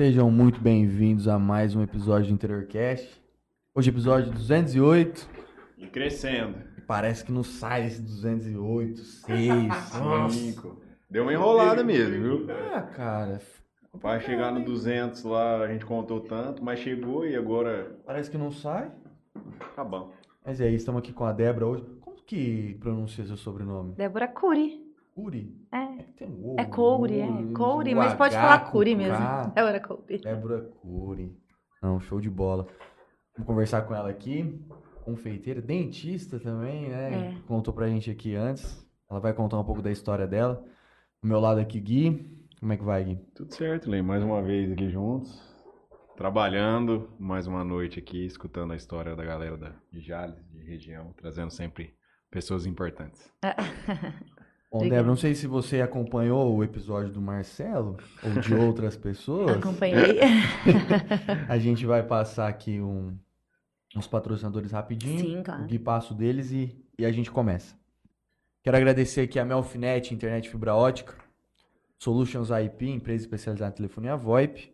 Sejam muito bem-vindos a mais um episódio do Interiorcast. Hoje, episódio 208. E crescendo. Parece que não sai esse 208, 6, 5. Deu uma enrolada mesmo, viu? Ah, cara. Para chegar no 200 lá, a gente contou tanto, mas chegou e agora. Parece que não sai. Tá bom. Mas é isso, estamos aqui com a Débora hoje. Como que pronuncia seu sobrenome? Débora Cury. Cury? É. Tem um É Couri, é. Couri, mas pode falar Cury mesmo. Débora Couri. Débora Cury. Não, show de bola. Vamos conversar com ela aqui. Confeiteira, dentista também, né? É. Contou pra gente aqui antes. Ela vai contar um pouco da história dela. Do meu lado aqui, Gui. Como é que vai, Gui? Tudo certo, Lei. Mais uma vez aqui juntos. Trabalhando mais uma noite aqui, escutando a história da galera da, de Jales, de região, trazendo sempre pessoas importantes. Bom. Débora, não sei se você acompanhou o episódio do Marcelo ou de outras pessoas. Acompanhei. A gente vai passar aqui um, uns patrocinadores rapidinho. Sim, claro. O Gui passa o deles e, e a gente começa. Quero agradecer aqui a Melfinet, internet fibra ótica, Solutions IP, empresa especializada em telefonia VoIP,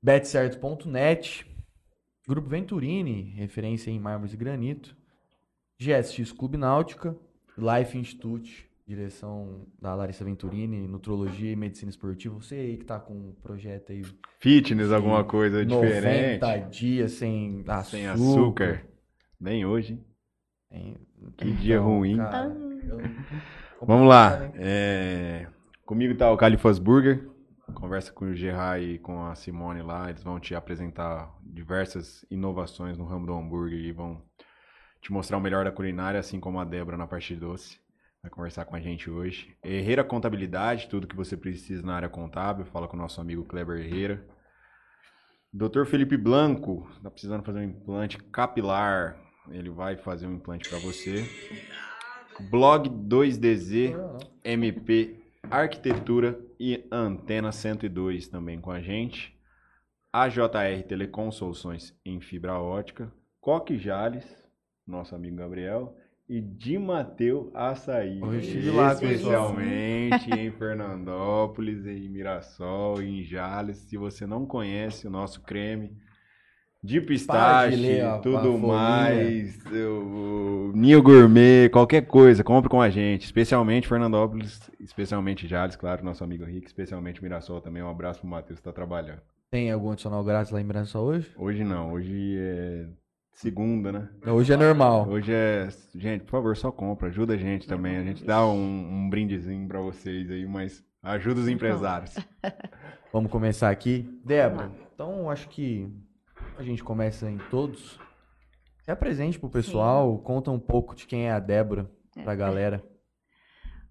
betcerto.net, Grupo Venturini, referência em mármores e granito, GSX Clube Náutica, Life Institute, direção da Larissa Venturini, Nutrologia e Medicina Esportiva. Você aí que tá com um projeto aí Fitness, alguma coisa 90 diferente. dias sem açúcar. Sem açúcar. Bem hoje, hein? Tem- Que dia ruim. cara, eu- Vamos lá. É, Comigo tá o Califas Burger. Conversa com o Gerard e com a Simone lá. Eles vão te apresentar diversas inovações no ramo do hambúrguer e vão te mostrar o melhor da culinária, assim como a Débora na parte doce. Vai conversar com a gente hoje. Herreira Contabilidade, tudo que você precisa na área contábil. Fala com o nosso amigo Kleber Herrera. Dr. Felipe Blanco, tá precisando fazer um implante capilar. Ele vai fazer um implante para você. Blog 2DZ MP Arquitetura e Antena 102 também com a gente. AJR Telecom Soluções em fibra ótica. Coque Jales, nosso amigo Gabriel. E Di Mateu Açaí. Eu estive lá. Especialmente em Fernandópolis, em Mirassol, em Jales. Se você não conhece o nosso creme de Para de pistache, ler a tudo mais, o, o Ninho Gourmet, qualquer coisa, compre com a gente. Especialmente Fernandópolis, especialmente Jales, claro, nosso amigo Rick, especialmente Mirassol também. Um abraço pro Matheus que tá trabalhando. Tem algum adicional grátis lá em Brasil hoje? Hoje não, hoje é segunda, né? Hoje é normal. Hoje é. Gente, por favor, só compra, ajuda a gente também. A gente dá um, um brindezinho pra vocês aí, mas ajuda os empresários. Vamos começar aqui. Débora, então acho que a gente começa em todos. Se apresente pro pessoal, conta um pouco de quem é a Débora pra galera.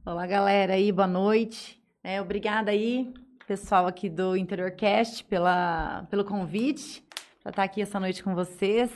Olá, galera aí, boa noite. É, obrigada aí, pessoal aqui do Interiorcast, pela, pelo convite para estar aqui essa noite com vocês.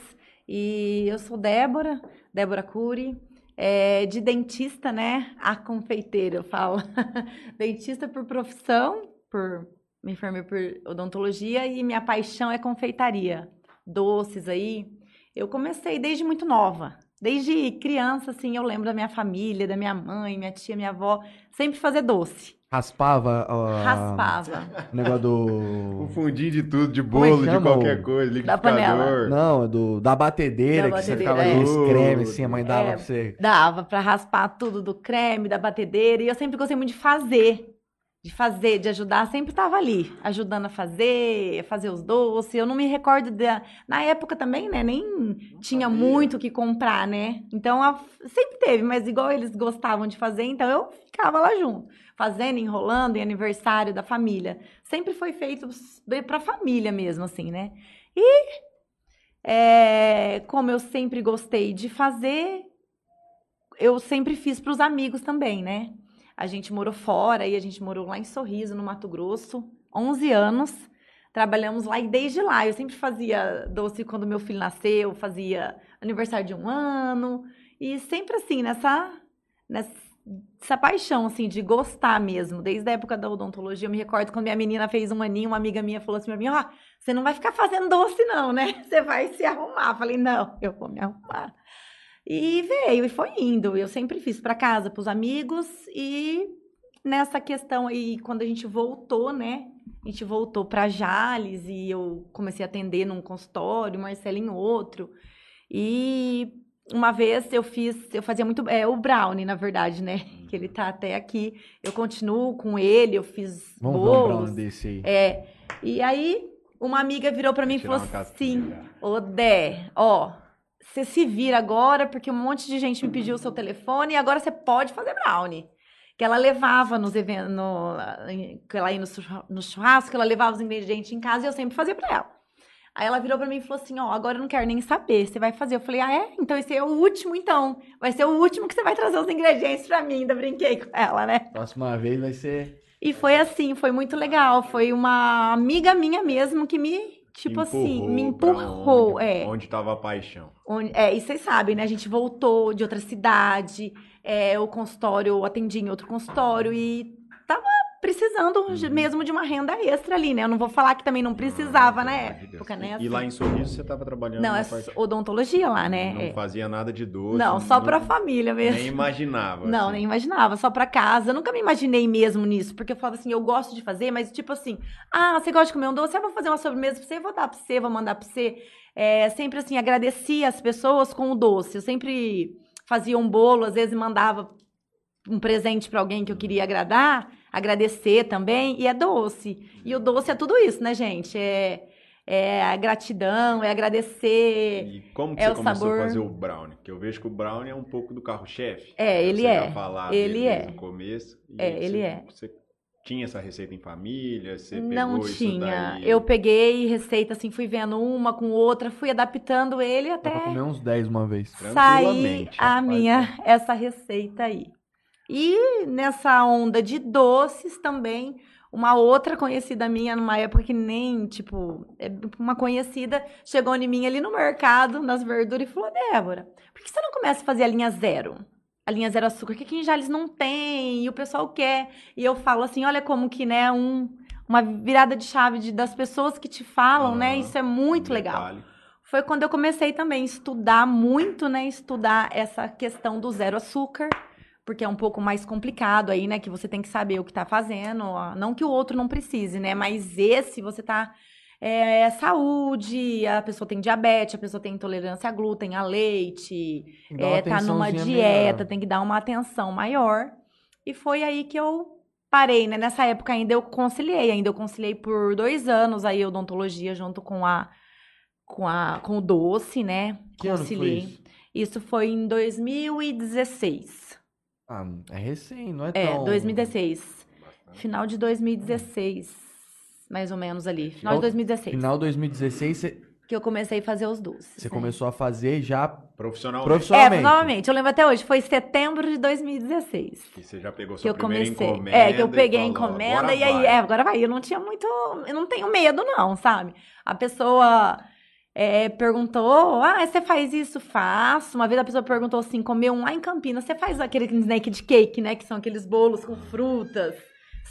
E eu sou Débora, Débora Cury, é, de dentista, né? A confeiteira, eu falo. dentista por profissão, por me formei por odontologia e minha paixão é confeitaria. Doces aí. Eu comecei desde muito nova. Desde criança, assim, eu lembro da minha família, da minha mãe, minha tia, minha avó, sempre fazer doce. Raspava ó, Raspava. o negócio do. fundinho de tudo, de é bolo, de qualquer o- coisa, Da panela. liquidificador. Não, é do, da batedeira, Da que você batedeira, ficava é. cremes assim, a mãe dava É. pra você. Dava pra raspar tudo do creme, da batedeira. E eu sempre gostei muito de fazer. De fazer, de ajudar. Sempre estava ali, ajudando a fazer, a fazer os doces. Eu não me recordo da. Na época também, né? Nem tinha sabia. muito o que comprar, né? Então a- sempre teve, mas igual eles gostavam de fazer, então eu ficava lá junto. Fazendo, enrolando, em aniversário da família. Sempre foi feito pra família mesmo, assim, né? E é, como eu sempre gostei de fazer, eu sempre fiz para os amigos também, né? A gente morou fora e a gente morou lá em Sorriso, no Mato Grosso, 11 anos. Trabalhamos lá e desde lá eu sempre fazia doce quando meu filho nasceu, fazia aniversário de um ano e sempre assim nessa nessa paixão assim de gostar mesmo. Desde a época da odontologia, eu me recordo quando minha menina fez um aninho, uma amiga minha falou assim para mim: "Ó, você não vai ficar fazendo doce não, né? Você vai se arrumar". Eu falei: "Não, eu vou me arrumar". E veio e foi indo. Eu sempre fiz para casa, para os amigos e nessa questão aí, quando a gente voltou, né? A gente voltou para Jales e eu comecei a atender num consultório, Marcelo em outro. E uma vez eu fiz, eu fazia muito, é o Brownie, na verdade, né? Que ele tá até aqui. Eu continuo com ele, eu fiz Vamos um bolos. brownie desse aí. É. E aí, uma amiga virou pra mim e falou assim. Ô, Dé, ó, você se vira agora, porque um monte de gente me pediu o seu telefone e agora você pode fazer brownie. Que ela levava nos eventos, no, que ela ia no churra- no churrasco, ela levava os ingredientes em casa e eu sempre fazia pra ela. Aí ela virou pra mim e falou assim: Ó, agora eu não quero nem saber, você vai fazer. Eu falei: Ah, é? Então esse é o último, então. Vai ser o último que você vai trazer os ingredientes pra mim. Ainda brinquei com ela, né? Próxima vez vai ser. E foi assim, foi muito legal. Foi uma amiga minha mesmo que me, tipo assim, me empurrou. Onde, é. onde tava a paixão. Onde- é, e vocês sabem, né? A gente voltou de outra cidade, é, o consultório, eu atendi em outro consultório e tava precisando Uhum. de- mesmo de uma renda extra ali, né? Eu não vou falar que também não precisava Ah, na época, né? E lá em Sorriso você tava trabalhando Não, é parte- odontologia lá, né? Não É. fazia nada de doce. Não, só pra família mesmo. Nem imaginava. Não, assim. nem imaginava, só pra casa. Eu nunca me imaginei mesmo nisso, porque eu falava assim, eu gosto de fazer, mas tipo assim, ah, você gosta de comer um doce? Eu vou fazer uma sobremesa pra você, vou dar pra você, vou mandar pra você. É, sempre assim, agradecia as pessoas com o doce. Eu sempre fazia um bolo, às vezes mandava um presente pra alguém que eu queria agradar, agradecer também, e é doce. E o doce é tudo isso, né, gente? É, é a gratidão, é agradecer. E como que É você o começou sabor. a fazer o brownie? Que eu vejo que o brownie é um pouco do carro-chefe. É, ele Você é. já falava Ele dele é. desde o começo. E É, ele você- é. Você tinha essa receita em família? Você Não pegou isso tinha. daí? Eu peguei receita assim, fui vendo uma com outra, fui adaptando ele Dá pra até comer uns 10 uma vez. sair Tranquilamente, a minha essa receita aí. E nessa onda de doces também, uma outra conhecida minha numa época que nem, tipo, é uma conhecida chegou em mim ali no mercado, nas verduras e falou: "Débora, por que você não começa a fazer a linha zero?" A linha zero açúcar, que aqui em Jales não tem, e o pessoal quer. E eu falo assim, olha como que, né, um, uma virada de chave de- das pessoas que te falam, né? Aham. Isso é muito Um legal. Foi quando eu comecei também a estudar muito, né? Estudar essa questão do zero açúcar, porque é um pouco mais complicado aí, né? Que você tem que saber o que tá fazendo. Não que o outro não precise, né? Mas esse você tá. É saúde, a pessoa tem diabetes, a pessoa tem intolerância a glúten, a leite, é, tá numa dieta, melhor. tem que dar uma atenção maior. E foi aí que eu parei, né? Nessa época ainda eu conciliei, ainda eu conciliei por dois anos aí odontologia junto com a com a com o doce, né? Que ano foi Conciliei. isso? Isso foi em 2016. Ah, é recém, não é É, tão... 2016. Bastante. Final de 2016, mais ou menos ali. Final de 2016. Final de 2016, você, Que eu comecei a fazer os doces. você né? começou a fazer já Profissionalmente. É, profissionalmente. novamente, eu lembro até hoje, foi setembro de 2016. Que você já pegou Que sua eu primeira comecei. encomenda. É, que eu peguei a encomenda "Agora e aí, vai." é, agora vai. Eu não tinha muito. Eu não tenho medo, não, sabe? A pessoa é, perguntou: Ah, você faz isso? Faço. Uma vez a pessoa perguntou assim: comeu um lá em Campinas, você faz aquele naked cake, né? Que são aqueles bolos com frutas,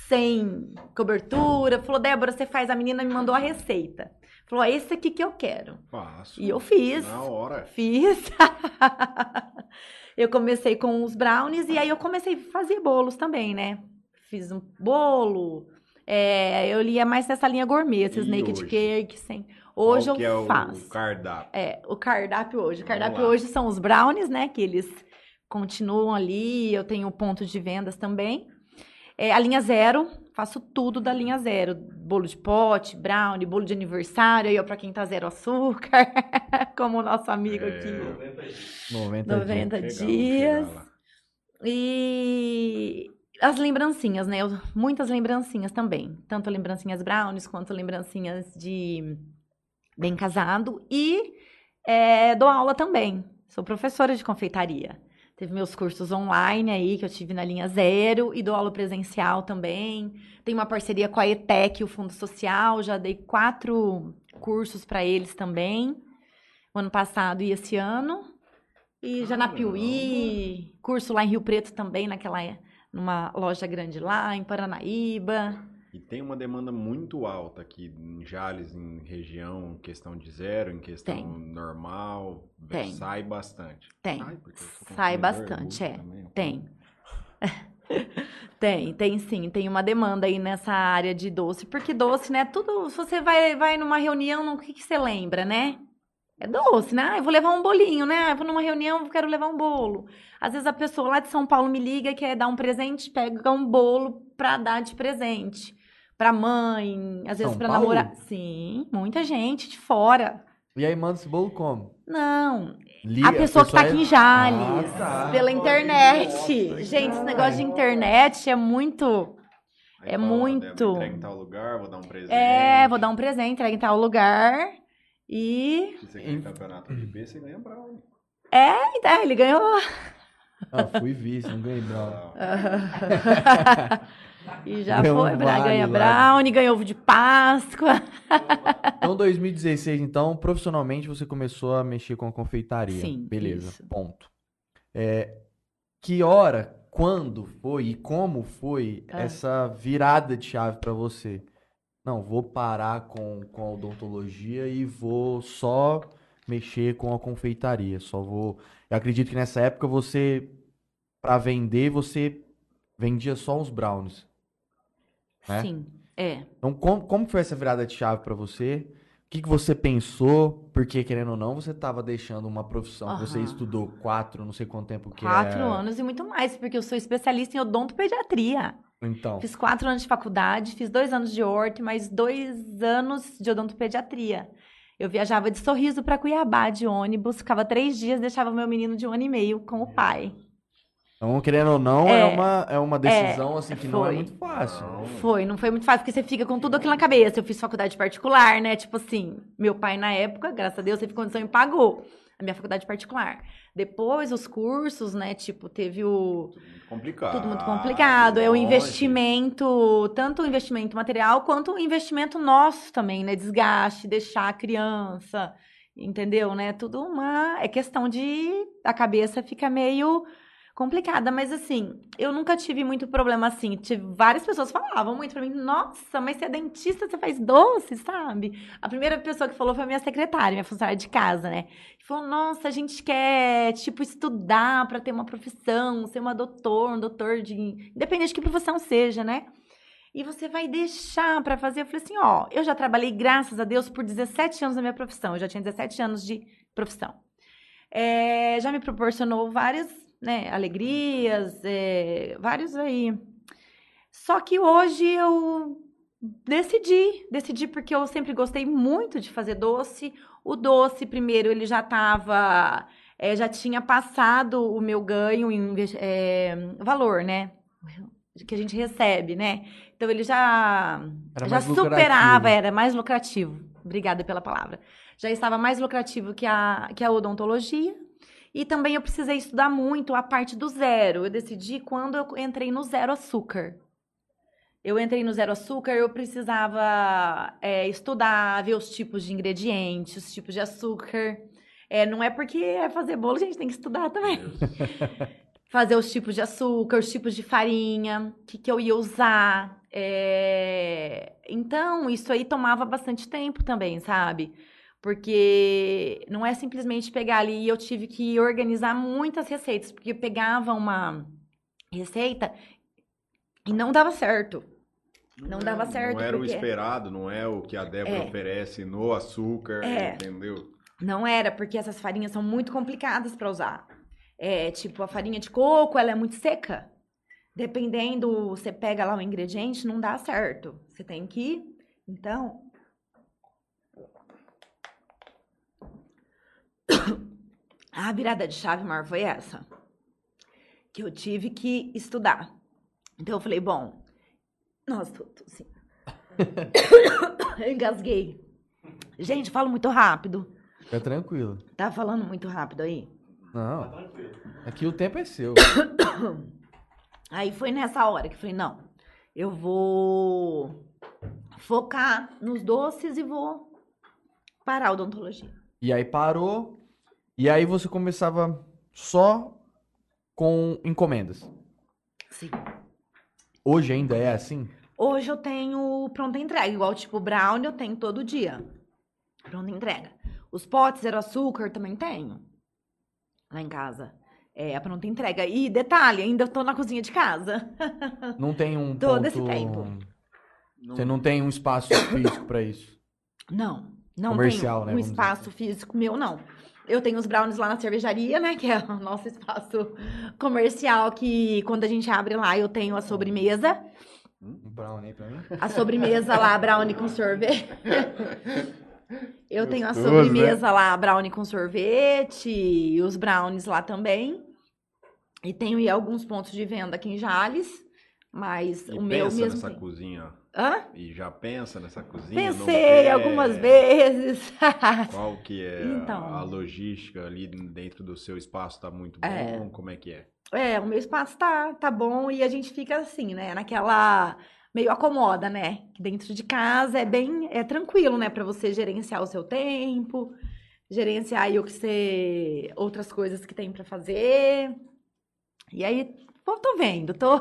sem cobertura. Falou, Débora, você faz. A menina me mandou a receita. Falou: é esse aqui que eu quero. Faço. E eu fiz. Na hora. Fiz. eu comecei com os brownies e aí eu comecei a fazer bolos também, né? Fiz um bolo. é, eu lia mais nessa linha gourmet, esses E naked hoje? cake, sem. Hoje Qual que eu é faço. o cardápio? É, o cardápio hoje. O cardápio hoje são os brownies, né? Que eles continuam ali. Eu tenho pontos de vendas também. É, a linha zero, faço tudo da linha zero. Bolo de pote, brownie, bolo de aniversário. Aí, ó, pra quem tá zero açúcar, como o nosso amigo É. aqui. 90, 90 dias. Chegar, vamos dias. chegar lá. E as lembrancinhas, né? Eu- muitas lembrancinhas também. Tanto lembrancinhas brownies quanto lembrancinhas de bem casado. E é, dou aula também. Sou professora de confeitaria. Teve meus cursos online aí, que eu tive na linha zero, e dou aula presencial também. Tenho uma parceria com a ETEC, o Fundo Social, já dei quatro cursos para eles também, o ano passado e esse ano. E já na Caramba. Piuí, curso lá em Rio Preto também, naquela, numa loja grande lá, em Paranaíba. E tem uma demanda muito alta aqui em Jales, em região, em questão de zero, em questão Tem. normal. Tem. Sai bastante. Tem. Sai, Sai bastante, é. também, Tem. Tem, tem sim. Tem uma demanda aí nessa área de doce. Porque doce, né? Tudo. Se você vai, vai numa reunião, o que, que você lembra, né? É doce, né? Ah, eu vou levar um bolinho, né? Ah, eu vou numa reunião, quero levar um bolo. Às vezes a pessoa lá de São Paulo me liga, quer dar um presente, pega um bolo pra dar de presente. Pra mãe, às vezes São pra Paulo? namorar. Sim, muita gente de fora. E aí manda esse bolo como? Não, Liga, a pessoa que tá é- aqui em Jales, Ah, tá. pela internet. Gente, esse negócio de internet é muito. Aí É fala, muito. "Débora, entrega em tal lugar, vou dar um presente. É, vou dar um presente, entrega em tal lugar. E. Se você ganhar campeonato de B, você ganha brownie. É, então, ele ganhou. Ah, fui vice, não ganhei brownie. e já Ganhou um foi. Vale ganha lá. brownie, ganhou ovo de Páscoa. Então, 2016, então, profissionalmente você começou a mexer com a confeitaria. Sim, Beleza, isso. ponto. É, que hora, quando foi e como foi Ah. essa virada de chave pra você? Não, vou parar com, com a odontologia e vou só mexer com a confeitaria. Só vou. Eu acredito que nessa época você, pra vender, você vendia só os brownies. Né? Sim, é. Então, como, como foi essa virada de chave pra você? O que, que você pensou? Porque, querendo ou não, você estava deixando uma profissão que você estudou quatro, não sei quanto tempo que Quatro é. anos e muito mais, porque eu sou especialista em odontopediatria. Então, Fiz quatro anos de faculdade, fiz dois anos de horto e mais dois anos de odontopediatria. Eu viajava de sorriso para Cuiabá de ônibus, ficava três dias, deixava meu menino de um ano e meio com o pai. Então, querendo ou não, é, É, uma, é uma decisão assim que não é foi. muito fácil. Não. Foi, não foi muito fácil, porque você fica com tudo aquilo na cabeça. Eu fiz faculdade particular, né? Tipo assim, meu pai na época, graças a Deus, teve condição e pagou a minha faculdade particular. Depois, os cursos, né? Tipo, teve o Tudo muito complicado. Tudo muito complicado. É o investimento, tanto o investimento material quanto o investimento nosso também, né? Desgaste, deixar a criança, entendeu, né? Tudo uma é questão de a cabeça fica meio complicada, mas assim, eu nunca tive muito problema assim. Tive várias pessoas falavam muito pra mim: "Nossa, mas você é dentista, você faz doce, sabe?" A primeira pessoa que falou foi a minha secretária, minha funcionária de casa, né? Falou, nossa, a gente quer, tipo, estudar para ter uma profissão, ser uma doutor, um doutor de. Independente de que profissão seja, né? E você vai deixar para fazer. Eu falei assim: ó, eu já trabalhei, graças a Deus, por 17 anos na minha profissão. Eu já tinha 17 anos de profissão. É, já me proporcionou várias né, alegrias, é, vários aí. Só que hoje eu decidi, decidi porque eu sempre gostei muito de fazer doce. O doce, primeiro, ele já estava, já tinha passado o meu ganho em é, valor, né? Que a gente recebe, né? Então ele já, Era já lucrativo. superava, era mais lucrativo. Obrigada pela palavra. Já estava mais lucrativo que a, que a odontologia. E também eu precisei estudar muito a parte do zero. Eu decidi quando eu entrei no zero açúcar. Eu entrei no zero açúcar, eu precisava é, estudar, ver os tipos de ingredientes, os tipos de açúcar. É, não é porque é fazer bolo, a gente tem que estudar também. fazer os tipos de açúcar, os tipos de farinha, o que, que eu ia usar. é, Então, isso aí tomava bastante tempo também, sabe? Porque não é simplesmente pegar ali e eu tive que organizar muitas receitas, porque eu pegava uma receita e não dava certo. Não dava certo, Não era porque- o esperado, não é o que a Débora É. oferece no açúcar, É. entendeu? Não era, porque essas farinhas são muito complicadas para usar. É, tipo, a farinha de coco, ela é muito seca. Dependendo, você pega lá o ingrediente, não dá certo. Você tem que. Então. A virada de chave maior foi essa. Que eu tive que estudar. Então eu falei, bom. Nossa, tô, tô assim. eu engasguei. Gente, falo muito rápido. Fica tranquilo. Tá falando muito rápido aí? Não. Aqui o tempo é seu. Aí foi nessa hora que eu falei, não, eu vou focar nos doces e vou parar a odontologia. E aí parou. E aí você começava só com encomendas. Sim. Hoje ainda é assim? Hoje eu tenho pronta entrega, igual tipo brownie eu tenho todo dia. Pronta entrega. Os potes zero açúcar também tenho lá em casa. É a pronta entrega. E detalhe, ainda tô na cozinha de casa. Não tem um Todo ponto... esse tempo. Você não tem um espaço físico pra isso. Não, não Comercial, tenho né, um vamos dizer espaço físico meu, não. Eu tenho os brownies lá na cervejaria, né? Que é o nosso espaço comercial, que quando a gente abre lá, eu tenho a sobremesa. Um brownie pra mim? A sobremesa lá, brownie com sorvete. Eu tenho a Gostoso, sobremesa lá, brownie com sorvete, e os brownies lá também. E tenho aí alguns pontos de venda aqui em Jales, mas E o meu pensa mesmo nessa tem. cozinha. Hã? E já pensa nessa cozinha? Pensei algumas vezes. Qual que é Então. a logística ali dentro do seu espaço? Tá muito bom? É. Como é que é? É, o meu espaço tá, tá bom e a gente fica assim, né? Naquela. Meio acomoda, né? Que dentro de casa é bem. É tranquilo, né? Pra você gerenciar o seu tempo, gerenciar aí o que você. outras coisas que tem pra fazer. E aí, pô, tô vendo, tô,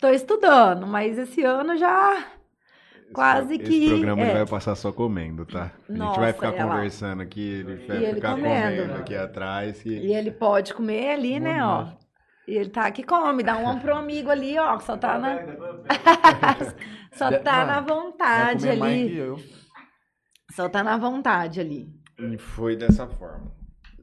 tô estudando, mas esse ano já. Esse Quase pro- que- Esse programa ele é. vai passar só comendo, tá? a gente Nossa, vai ficar lá. conversando aqui, ele vai E ele ficar comendo. comendo aqui atrás. E... E ele pode comer ali, Bom né, ó. E ele tá aqui, come, dá um pro amigo ali, ó, que só tá na. só tá na vontade ali. eu. Só tá na vontade ali. E foi dessa forma.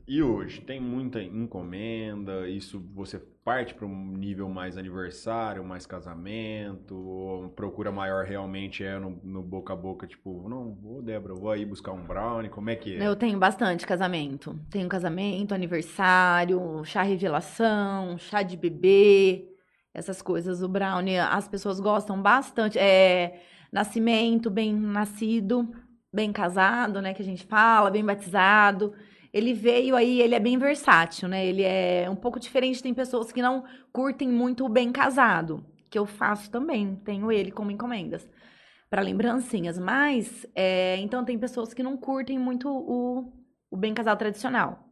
E hoje, tem muita encomenda? Isso você parte para um nível mais aniversário, mais casamento? Procura maior realmente é no, no boca a boca, tipo, não, ô Débora, vou aí buscar um brownie, como é que é? Eu tenho bastante casamento. Tenho casamento, aniversário, chá revelação, chá de bebê, essas coisas. O brownie, as pessoas gostam bastante. É nascimento, bem nascido, bem casado, né, que a gente fala, bem batizado. Ele veio aí, ele é bem versátil, né? Ele é um pouco diferente. Tem pessoas que não curtem muito o bem casado, que eu faço também. Tenho ele como encomendas para lembrancinhas. Mas, é, então, tem pessoas que não curtem muito o, o bem casado tradicional,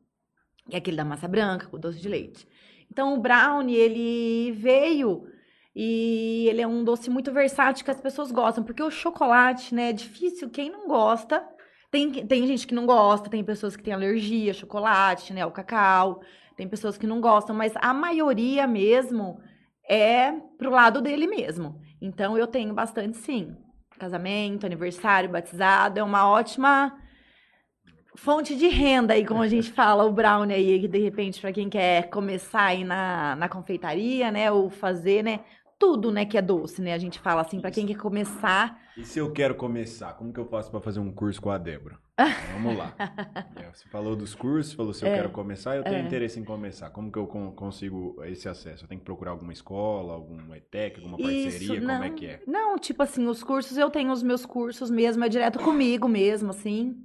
que é aquele da massa branca com doce de leite. Então, o brownie, ele veio e ele é um doce muito versátil que as pessoas gostam, porque o chocolate, né, é difícil. Quem não gosta tem, tem gente que não gosta, tem pessoas que têm alergia a chocolate, né? O cacau. Tem pessoas que não gostam, mas a maioria mesmo é pro lado dele mesmo. Então eu tenho bastante sim. Casamento, aniversário, batizado, é uma ótima fonte de renda aí, como a gente fala, o brownie aí, que de repente, para quem quer começar aí na, na confeitaria, né? Ou fazer, né? Tudo, né, que é doce, né? A gente fala assim, para quem quer começar, E se eu quero começar, como que eu faço para fazer um curso com a Débora? Vamos lá. É, Você falou dos cursos, falou se eu É. quero começar, eu tenho interesse em começar. Como que eu con- consigo esse acesso? Eu tenho que procurar alguma escola, alguma ETEC, alguma parceria? Isso, como não, é que é? Não, tipo assim, os cursos, eu tenho os meus cursos mesmo, é direto comigo mesmo, assim,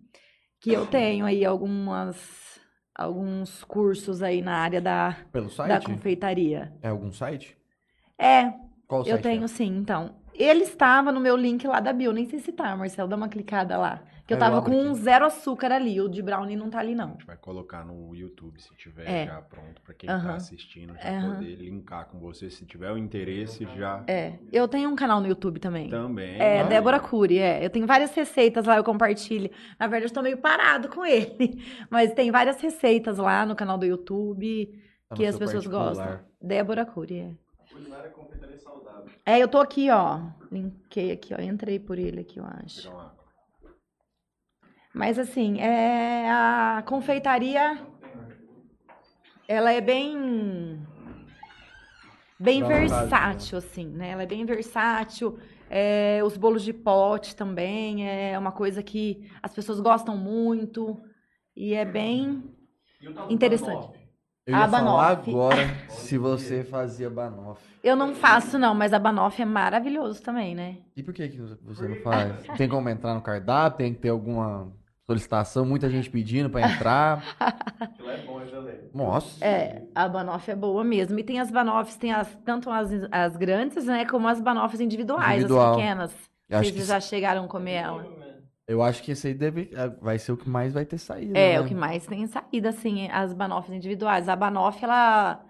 que eu tenho aí algumas, alguns cursos aí na área da, Pelo da site? confeitaria. É algum site? É, Qual eu tenho sim, então. Ele estava no meu link lá da bio, nem sei se tá, Marcelo, dá uma clicada lá. Que eu É, eu tava com um zero açúcar ali, o de brownie não tá ali A não. gente vai colocar no YouTube, se tiver É. já pronto, para quem Aham. tá assistindo, já Aham. poder linkar com você. Se tiver o interesse, já É, eu tenho um canal no YouTube também. também. É, Olha. Débora Cury, é. Eu tenho várias receitas lá, eu compartilho. Na verdade, eu tô meio parado com ele. Mas tem várias receitas lá no canal do YouTube Tá que as pessoas particular. gostam. Débora Cury, é. É, eu tô aqui, ó. Linkei aqui, ó. Entrei por ele aqui, eu acho. Mas assim, é a confeitaria ela é bem bem vontade, versátil assim, né? Ela é bem versátil. É, os bolos de pote também é uma coisa que as pessoas gostam muito e é bem interessante. Eu ia A falar agora se você fazia banoffee. Eu não faço não, mas a banoffee é maravilhoso também, né? E por que, que você não faz? Tem como entrar no cardápio? Tem que ter alguma solicitação? Muita gente pedindo pra entrar. Nossa. É, a banoffee é boa mesmo. E tem as banoffes, tem as, tanto as, as grandes, né, como as banoffes individuais, Individual. as pequenas. Eu acho Vocês que- já chegaram a comer ela? Eu acho que esse aí deve, é, vai ser o que mais vai ter saído. É, né? o que mais tem saída, assim, as banoffes individuais. A banoffee, ela,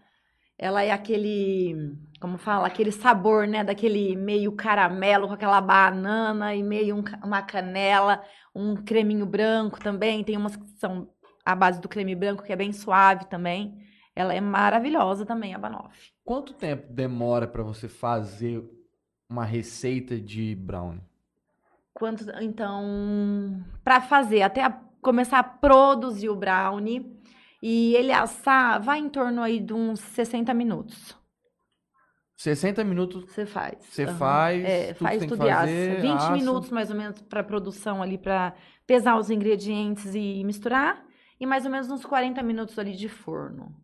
ela é aquele, como fala, aquele sabor, né, daquele meio caramelo com aquela banana e meio um uma canela, um creminho branco também. Tem umas que são a base do creme branco, que é bem suave também. Ela é maravilhosa também, a Banoff. Quanto tempo demora pra você fazer uma receita de brownie? Quanto, então, para fazer, até a- começar a produzir o brownie e ele assar, vai em torno aí de uns 60 minutos. 60 minutos Você faz. você Aham. faz, É, tudo faz tem que tudo e assa. fazer, 20 assa. minutos mais ou menos para produção ali, para pesar os ingredientes e misturar. E mais ou menos uns 40 minutos ali de forno.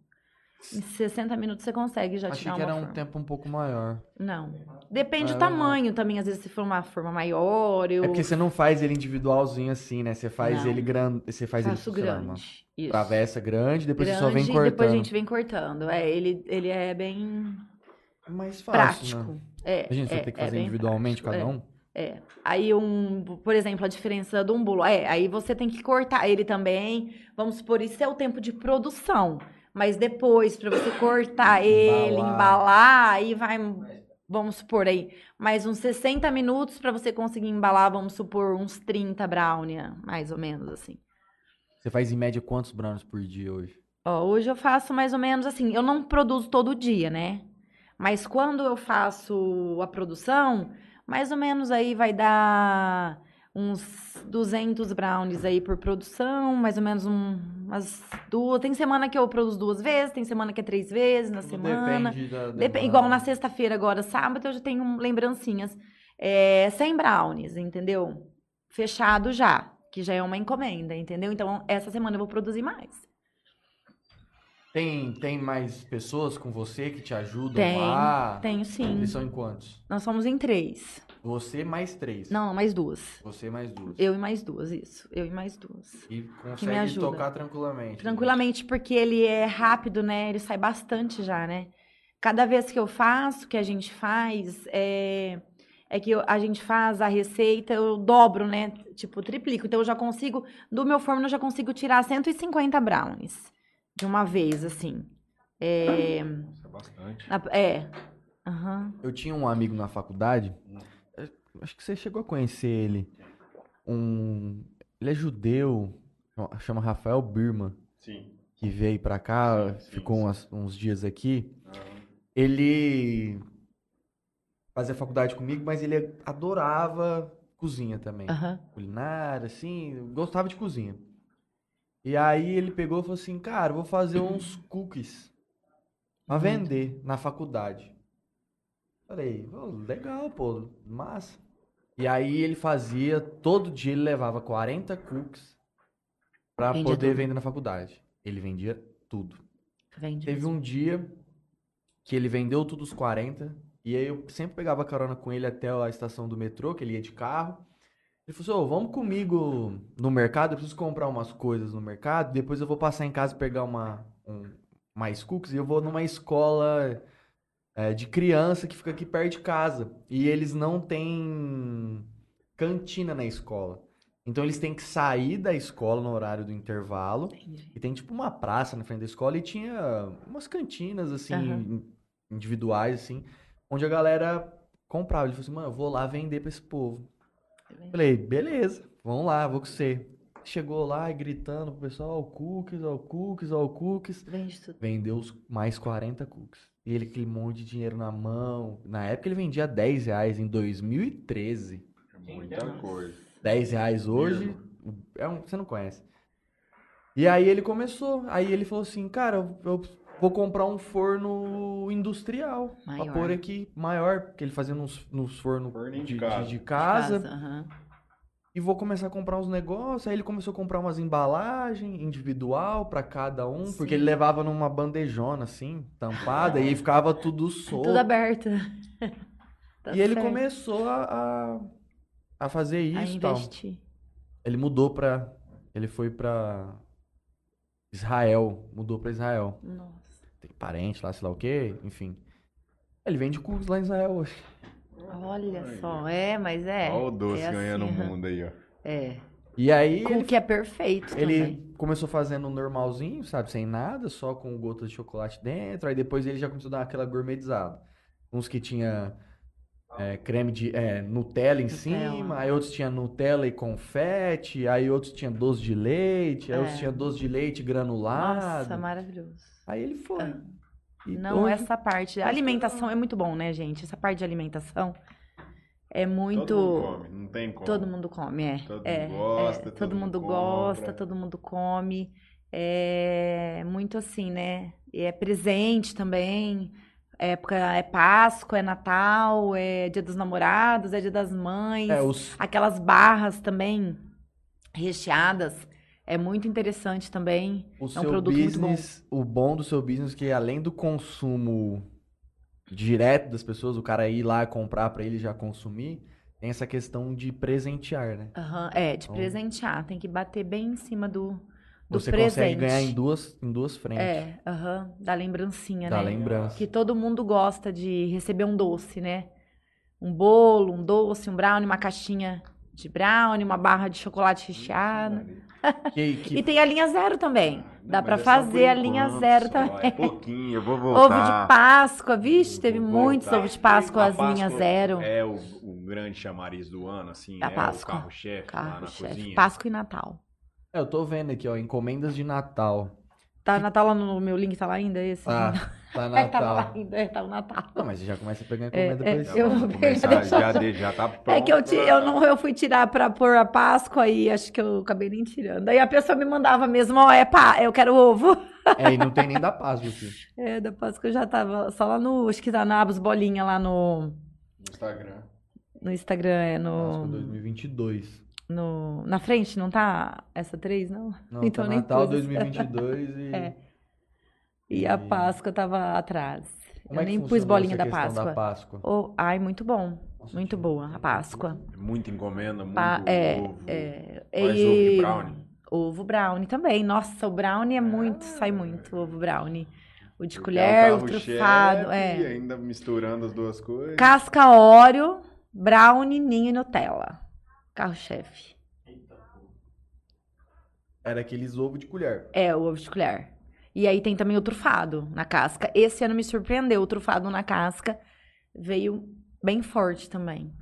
Em 60 minutos você consegue já Achei tirar que uma era um tempo um pouco maior. Não. Depende do tamanho também. Às vezes, se for uma forma maior, eu É porque você não faz ele individualzinho assim, né? Você faz Não. ele grande, você faz faço ele lá, grande. Isso. travessa grande, depois grande, você só vem cortando. depois a gente vem cortando. É, ele, ele é bem É mais fácil, prático. né? É, A gente é, ter que é fazer bem individualmente prático, cada é. um. É. Aí, um, por exemplo, a diferença de um bolo. É, aí você tem que cortar ele também. Vamos supor, isso é o tempo de produção. Mas depois, para você cortar ele, Embalar. embalar, aí vai, vamos supor aí, mais uns 60 minutos para você conseguir embalar, vamos supor, uns 30 brownie, mais ou menos assim. Você faz em média quantos brownies por dia hoje? Ó, hoje eu faço mais ou menos assim, eu não produzo todo dia, né? Mas quando eu faço a produção, mais ou menos aí vai dar uns 200 brownies aí por produção, mais ou menos um, umas duas. Tem semana que eu produzo duas vezes, tem semana que é três vezes na Tudo semana. Depende da Dep- igual na sexta-feira agora, sábado, eu já tenho lembrancinhas. É, 100 brownies, entendeu? Fechado já, que já é uma encomenda, entendeu? Então, essa semana eu vou produzir mais. Tem, tem mais pessoas com você que te ajudam Tem, lá? tenho sim. Eles são em quantos? Nós somos em três. Você mais três. Não, mais duas. Você mais duas. Eu e mais duas, isso. Eu e mais duas. E me consegue ajuda. tocar tranquilamente. Tranquilamente, porque ele é rápido, né? Ele sai bastante já, né? Cada vez que eu faço, que a gente faz, é, é que eu- a gente faz a receita, eu dobro, né? Tipo, triplico. Então, eu já consigo, do meu forno, eu já consigo tirar 150 brownies de uma vez, assim. É. Isso é bastante. na- é. Aham. Eu tinha um amigo na faculdade, acho que você chegou a conhecer ele. Um, ele é judeu, chama Rafael Birman, Sim. que veio pra cá, Sim, sim, ficou sim. umas- uns dias aqui. Ele fazia faculdade comigo, mas ele adorava cozinha também. Aham. Culinária, assim, gostava de cozinha. E aí ele pegou e falou assim, cara, vou fazer uns cookies pra Uhum. vender na faculdade. Falei, "Ô, legal, pô, massa. E aí ele fazia, todo dia ele levava 40 cookies pra Vendia poder tudo. vender na faculdade. Ele vendia tudo. Vende. Teve um dia que ele vendeu tudo os 40, e aí eu sempre pegava carona com ele até a estação do metrô, que ele ia de carro. Ele falou assim, ô, vamos comigo no mercado, eu preciso comprar umas coisas no mercado, depois eu vou passar em casa e pegar uma, um, mais cookies, e eu vou numa escola é, de criança que fica aqui perto de casa. E eles não têm cantina na escola. Então eles têm que sair da escola no horário do intervalo Entendi. e tem tipo uma praça na frente da escola e tinha umas cantinas, assim, in- individuais, assim, onde a galera comprava. Ele falou assim, mano, eu vou lá vender pra esse povo. Falei, beleza, vamos lá, vou com você. Chegou lá e gritando pro pessoal, ó, cookies, ó, cookies, ó, cookies. Vende tudo. Vendeu os mais 40 cookies. E ele aquele monte de dinheiro na mão. Na época ele vendia 10 reais em 2013. É muita coisa. 10 reais hoje, é um, você não conhece. E aí ele começou, aí ele falou assim, cara, eu, eu vou comprar um forno industrial pra Maior. pôr aqui, maior, porque ele fazia nos, nos fornos de, de casa. de- casa. E vou começar a comprar uns negócios, aí ele começou a comprar umas embalagens individual pra cada um, porque Sim. ele levava numa bandejona assim, tampada, e ficava tudo solto. Tudo aberto. Tá e ele certo. começou a, a, a fazer a isso e tal. investir. Ele mudou pra. Ele foi pra. Israel. Mudou pra Israel. Nossa. Tem parente lá, sei lá o quê, enfim. Ele vende cookies lá em Israel hoje. Olha só, é, mas é. Olha o doce é ganhando o assim, mundo aí, ó. É. E aí ele, Cookie é perfeito ele também. começou fazendo normalzinho, sabe? Sem nada, só com gotas de chocolate dentro. Aí depois ele já começou a dar aquela gourmetizada. Uns que tinha é, creme de é, Nutella em Nutella. cima, aí outros tinham Nutella e confete, aí outros tinham doce de leite, aí É. outros tinham doce de leite granulado. Nossa, maravilhoso. Aí ele foi. E Não, hoje- essa parte. A alimentação é muito bom, né, gente? Essa parte de alimentação é muito. Todo mundo come, não tem como. Todo mundo come, é. Todo é, mundo gosta, é, todo todo mundo gosta, todo mundo come. É muito assim, né? E é presente também. Época é Páscoa, é Natal, é Dia dos Namorados, é Dia das Mães. É, os, Aquelas barras também recheadas. É muito interessante também. o é um seu produto muito bom. business, o bom do seu business é que além do consumo direto das pessoas, o cara ir lá comprar pra ele já consumir, tem essa questão de presentear, né? Aham, é, de Então- presentear. Tem que bater bem em cima do, do Você presente. consegue ganhar em duas, em duas frentes. É, aham, da lembrancinha, da né? lembrança. Que todo mundo gosta de receber um doce, né? Um bolo, um doce, um brownie, uma caixinha de brownie, uma barra de chocolate recheado. Que, que E tem a linha zero também. Não, Dá mas pra é fazer a linha enquanto zero só, também. É pouquinho, eu vou Ovo voltar. de Páscoa, vixe, teve muitos ovos de Páscoa, A as linhas zero. É o, o grande chamariz do ano, assim, A é Páscoa. o carro-chefe lá na Carro-chefe. cozinha. Páscoa e Natal. É, eu tô vendo aqui, ó, encomendas de Natal. Tá Natal lá no meu link, tá lá ainda esse? Ah, tá É, tá lá Natal. ainda, é, tá o Natal. Não, mas você já começa a pegar É, encomenda é. Já eu vou começar, deixar- já, de- já tá pronto. É que eu, ti- eu, não, eu fui tirar pra pôr a Páscoa e acho que eu acabei nem tirando. Aí a pessoa me mandava mesmo, ó, é pá, eu quero ovo. É, e não tem nem da Páscoa aqui. É, da Páscoa eu já tava só lá no, acho que tá na Abos Bolinha lá no, No Instagram. no Instagram, é Páscoa no, 2022. No, na frente, não tá essa três, não? Não, Então tá nem Natal pus. 2022 e... É. E a E- Páscoa tava atrás. Como eu é nem pus bolinha da Páscoa. da Páscoa? Oh, ai, muito bom. Nossa, muito boa a Páscoa. Muita encomenda, muito Pa- é, ovo. é, Faz e- ovo de brownie. Ovo brownie também. Nossa, o brownie é muito, sai muito, o ovo brownie. O de colher, é o trufado, E é. ainda misturando as duas coisas. Casca Oreo, brownie, ninho e Nutella. Carro-chefe. Era aqueles ovos de colher. É, o ovo de colher. E aí tem também o trufado na casca. Esse ano me surpreendeu, o trufado na casca veio bem forte também.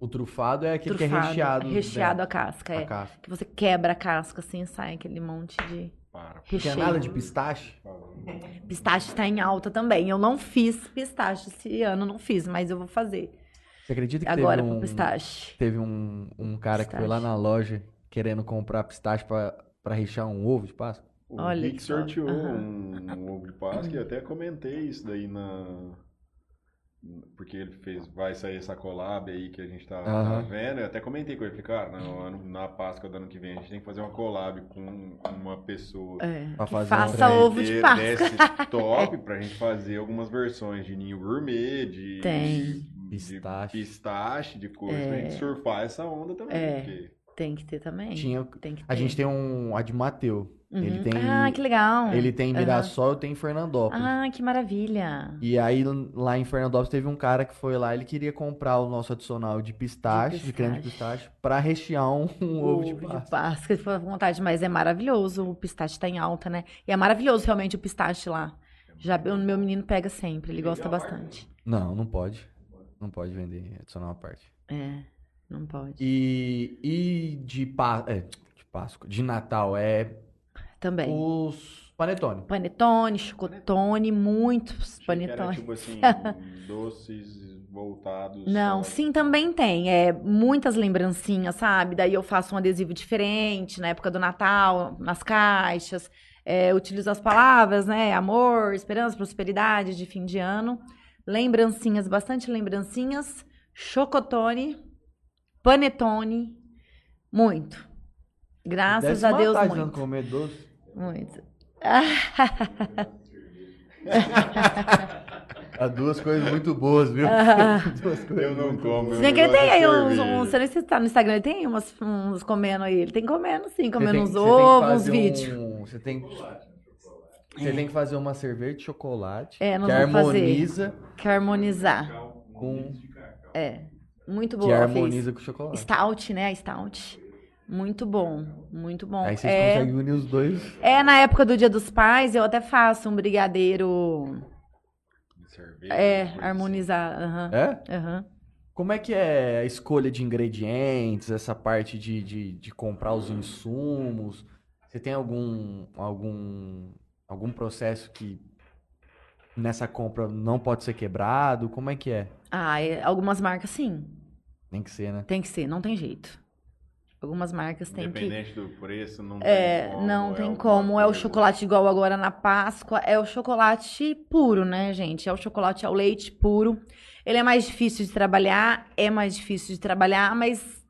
O trufado é aquele que é Trufado, recheado. Recheado a dentro, casca, a é. casca. Que você quebra a casca assim e sai aquele monte de Para, por Tinha recheio. nada de pistache? Pistache tá em alta também. Eu não fiz pistache esse ano, não fiz, mas eu vou fazer. Você acredita que Agora teve um, pistache. teve um, um cara que foi lá Pistache. na loja querendo comprar pistache pra, pra rechear um ovo de Páscoa? O Olha Rick sorteou Aham. um, um ovo de Páscoa e eu até comentei isso daí na. Porque ele fez, vai sair essa collab aí que a gente tá, tá Aham. vendo. Eu até comentei com ele, falei, cara, no ano- na Páscoa do ano que vem a gente tem que fazer uma collab com uma pessoa. É, Pra que fazer faça um ovo de de- Páscoa. Desse top pra gente fazer algumas versões de ninho gourmet, de, Tem. De Pistache. pistache, de coisa, pra É. gente surfar essa onda também. É. Porque Tem que ter também. Tinha, Tem que ter. a gente tem um a de Mateu. Uhum. Ele tem Ah, que legal. ele tem. Mirassol, eu tenho em Fernandópolis. Ah, que maravilha. E aí, lá em Fernandópolis, teve um cara que foi lá, ele queria comprar o nosso adicional de pistache, de, creme de pistache. pistache, pra rechear um, um ovo de Ovo Páscoa. Páscoa, se for à vontade, mas é maravilhoso. O pistache tá em alta, né? E é maravilhoso realmente o pistache lá. Já o meu menino pega sempre, ele gosta bastante. Não, não pode. Não pode vender adicional à parte. É, não pode. E, e de, pá, é, de Páscoa, de Natal, é Também. os panetone. Panetone, chocotone, muitos era, panetone. tipo assim, doces voltados. Não, só- sim, também tem. É, muitas lembrancinhas, sabe? Daí eu faço um adesivo diferente na época do Natal, nas caixas. É, utilizo as palavras, né? Amor, esperança, prosperidade de fim de ano. Lembrancinhas, bastante lembrancinhas. Chocotone, panetone, muito. Graças Deve a Deus, tanto muito. comer doce. Muito. Há duas coisas muito boas, viu? duas coisas Eu não como. boas. Se bem que ele gosto tem aí uns, uns. Você não sei se tá no Instagram, ele tem umas, uns comendo aí. Ele tem comendo, sim, comendo tem- uns ovos, uns vídeos. um- Você tem, você tem que fazer uma cerveja de chocolate É, que vamos fazer. harmoniza Que harmonizar. com É. Muito que boa. ela harmoniza com o fez. chocolate. Stout, né? A Stout. Muito bom. Muito bom. Aí vocês é, conseguem unir os dois. é, na época do Dia dos Pais, eu até faço um brigadeiro. Cerveja, É, assim. harmonizar. aham, É? aham. Como é que é a escolha de ingredientes, essa parte de, de, de comprar os insumos? Você tem algum, algum, algum processo que nessa compra não pode ser quebrado? Como é que é? Ah, é, algumas marcas sim. Tem que ser, né? Tem que ser, não tem jeito. Algumas marcas têm que. Independente do preço, não É, tem como. não é tem alguma como. É o chocolate igual agora na Páscoa. É o chocolate puro, né, gente? É o chocolate ao leite puro. Ele é mais difícil de trabalhar, é mais difícil de trabalhar, mas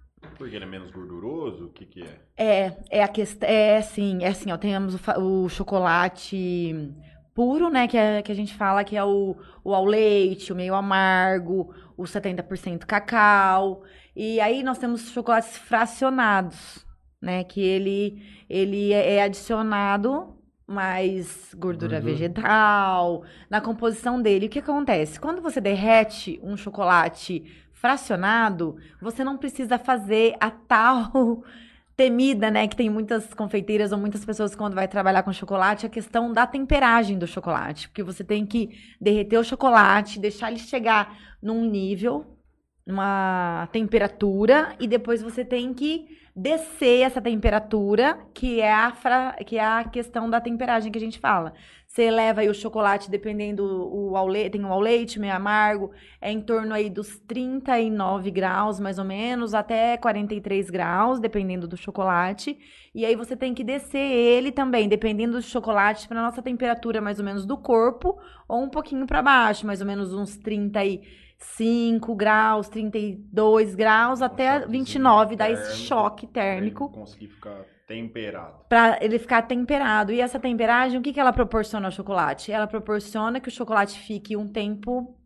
Porque ele é menos gorduroso? O que que é? é, é a questão. É assim, é assim, ó. Temos o, o chocolate puro, né? Que, é, que a gente fala que é o, o ao leite, o meio amargo, o 70% cacau. E aí nós temos chocolates fracionados, né? Que ele, ele é é adicionado mais gordura Gordura. vegetal na composição dele. O que acontece? Quando você derrete um chocolate fracionado, você não precisa fazer a tal temida, né, que tem muitas confeiteiras ou muitas pessoas quando vai trabalhar com chocolate, a questão da temperagem do chocolate, porque você tem que derreter o chocolate, deixar ele chegar num nível, uma temperatura e depois você tem que descer essa temperatura, que é a fra- que é a questão da temperagem que a gente fala. Você eleva aí o chocolate, dependendo o ao leite, tem o ao leite, meio amargo, é em torno aí dos 39 graus, mais ou menos, até 43 graus, dependendo do chocolate. E aí você tem que descer ele também, dependendo do chocolate, para nossa temperatura mais ou menos do corpo, ou um pouquinho para baixo, mais ou menos uns 35 graus, 32 graus, até choquezinho 29, dá esse choque térmico conseguir ficar temperado. para ele ficar temperado. E essa temperagem, o que, que ela proporciona ao chocolate? Ela proporciona que o chocolate fique um tempo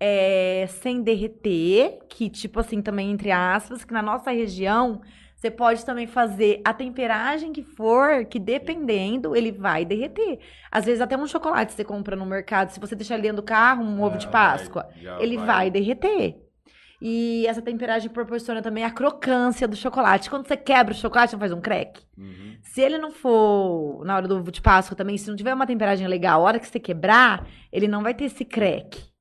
é, sem derreter, que tipo assim, também entre aspas, que na nossa região você pode também fazer a temperagem que for, que dependendo, ele vai derreter. Às vezes até um chocolate você compra no mercado, se você deixar ele dentro do carro, um ovo de Páscoa, vai- ele vai derreter. E essa temperagem proporciona também a crocância do chocolate. Quando você quebra o chocolate, não faz um crack? Uhum. Se ele não for na hora do ovo de Páscoa também, se não tiver uma temperagem legal, a hora que você quebrar, ele não vai ter esse crack.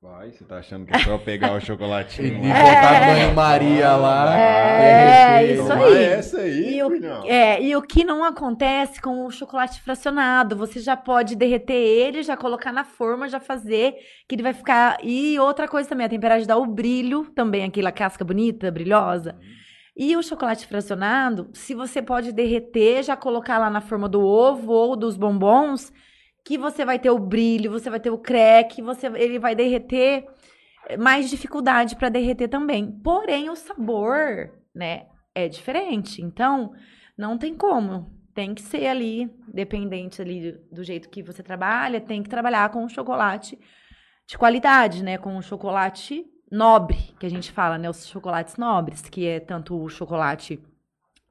Vai, você tá achando que é só pegar o E chocolatinho lá? botar banho-maria lá. É, derreter. isso aí. essa aí, E o, filhão. é, e o que não acontece com o chocolate fracionado? Você já pode derreter ele, já colocar na forma, já fazer, que ele vai ficar. E outra coisa também, a temperagem dá o brilho, também aquela casca bonita, brilhosa. E o chocolate fracionado, se você pode derreter, já colocar lá na forma do ovo ou dos bombons, que você vai ter o brilho, você vai ter o crack, você, ele vai derreter eh, mais dificuldade para derreter também. Porém, o sabor, né, é diferente. Então, não tem como. Tem que ser ali, dependente ali do, do jeito que você trabalha, tem que trabalhar com chocolate de qualidade, né? Com chocolate nobre, que a gente fala, né? Os chocolates nobres, que é tanto o chocolate,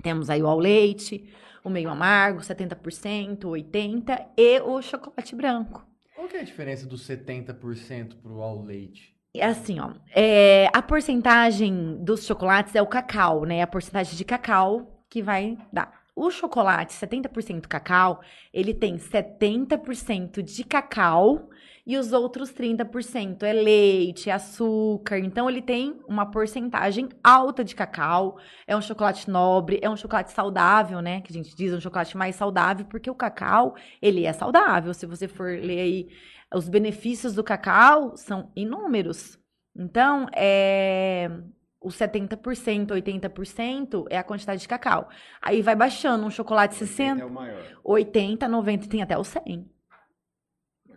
temos aí o ao leite, o meio amargo, 70%, 80%, e o chocolate branco. Qual que é a diferença dos 70% pro ao leite? É assim, ó. é, a porcentagem dos chocolates é o cacau, né? A porcentagem de cacau que vai dar. O chocolate 70% cacau, ele tem 70% de cacau e os outros 30% é leite, é açúcar. Então ele tem uma porcentagem alta de cacau. É um chocolate nobre, é um chocolate saudável, né? Que a gente diz um chocolate mais saudável, porque o cacau, ele é saudável. Se você for ler aí os benefícios do cacau são inúmeros. Então, é os 70%, 80% é a quantidade de cacau. Aí vai baixando um chocolate 60, É o maior. 80, 90, tem até o 100.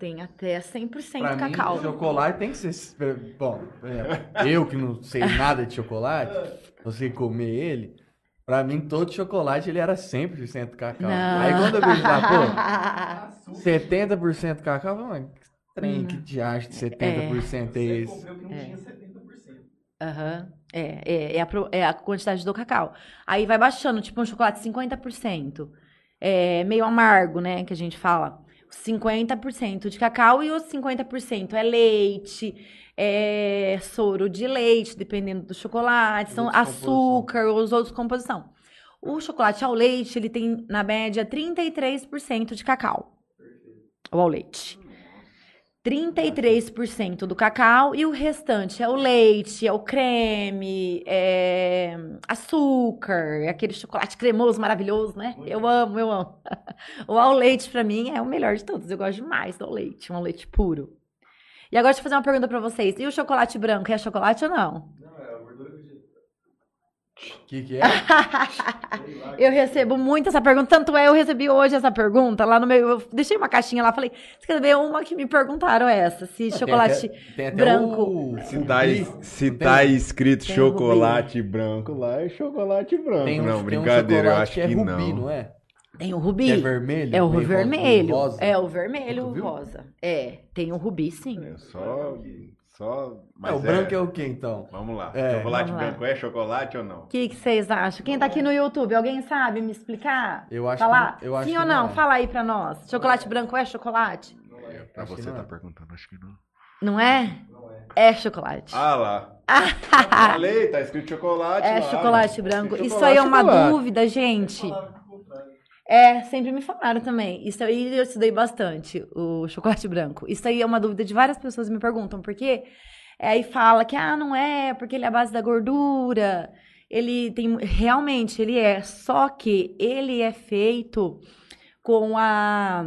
Tem até 100% Pra cacau. mim, chocolate tem que ser... Bom, é, eu que não sei nada de chocolate, você comer ele, pra mim todo chocolate ele era 100% cacau. Não. Aí quando eu lá, pô, 70% cacau, eu mas que trem, Hum. que diacho de 70% é esse? comprou que não É. tinha 70%. Aham. É, é, é, a, é a quantidade do cacau. Aí vai baixando, tipo um chocolate 50%. É, meio amargo, né? Que a gente fala. 50% de cacau e os 50% é leite, é soro de leite, dependendo do chocolate, são açúcar, os outros composição. O chocolate ao leite, ele tem, na média, 33% de cacau. Ou ao leite. 33% do cacau e o restante é o leite, é o creme, é açúcar, é aquele chocolate cremoso maravilhoso, né? Eu amo, eu amo. O ao leite pra mim é o melhor de todos. Eu gosto demais do leite, um leite puro. E agora deixa eu fazer uma pergunta pra vocês. E o chocolate branco é chocolate ou não? O que, que é? eu recebo muito essa pergunta, tanto é, eu recebi hoje essa pergunta lá no meu. Eu deixei uma caixinha lá, falei, você quer ver uma que me perguntaram essa? Se chocolate Tem até- tem até branco. o- Se tá, rubi. se tá tem? escrito Tem chocolate branco lá, é chocolate branco. Tem um, não, tem um brincadeira, eu acho que é que, rubi, não. não é? Tem o rubi. Que é vermelho? É o vermelho. rosa. É o vermelho rosa. É, tem o rubi sim. É só. Só mas É, o branco é... o que então? Vamos lá. É. chocolate Vamos lá. branco é chocolate ou não? O que, que vocês acham? Quem tá aqui no YouTube, alguém sabe me explicar? Eu acho Falar? que, eu acho sim ou não? é. Fala aí pra nós. Chocolate branco é chocolate? É, pra Acho você não tá é. perguntando, acho que não. Não é? É chocolate. Ah lá. Falei, tá escrito chocolate. É lá. chocolate branco. Escrito Isso aí é uma chocolate. dúvida, gente. É, sempre me falaram também. Isso aí eu estudei bastante, o chocolate branco. Isso aí é uma dúvida de várias pessoas me perguntam, porque aí fala que, ah, não é, porque ele é a base da gordura. Ele tem. Realmente, ele é. Só que ele é feito com a.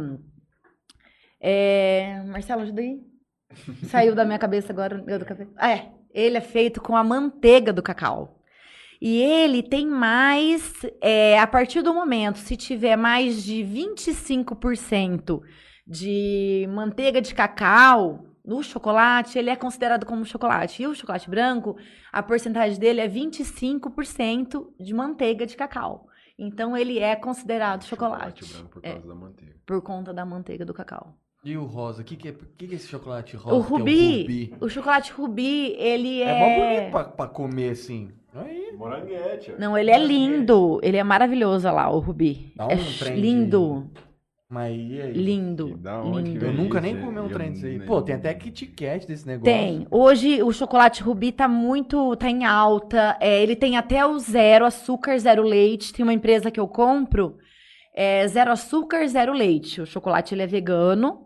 É, Marcelo, ajuda aí. Saiu da minha cabeça agora. Eu do café. Ah, é. Ele é feito com a manteiga do cacau. E ele tem mais, é, a partir do momento, se tiver mais de 25% de manteiga de cacau no chocolate, ele é considerado como chocolate. E o chocolate branco, a porcentagem dele é 25% de manteiga de cacau. Então ele é considerado chocolate, branco por É. causa da manteiga. por conta da manteiga do cacau. E o rosa? O que, que, é, que, que é esse chocolate rosa? O que é rubi, rubi? o chocolate rubi, ele É, é... mó bonito pra, pra comer assim. Aí. Moranguete. Não, ele é lindo. Ele é maravilhoso olha lá, o rubi. Dá um é trem de- lindo, Mas e aí? lindo, da onde lindo. Eu nunca nem comi um trem desse aí. Pô, tem até Kit Kat desse negócio. Tem. Hoje o chocolate rubi tá muito, tá em alta. É, ele tem até o zero açúcar, zero leite. Tem uma empresa que eu compro, é zero açúcar, zero leite. O chocolate ele é vegano.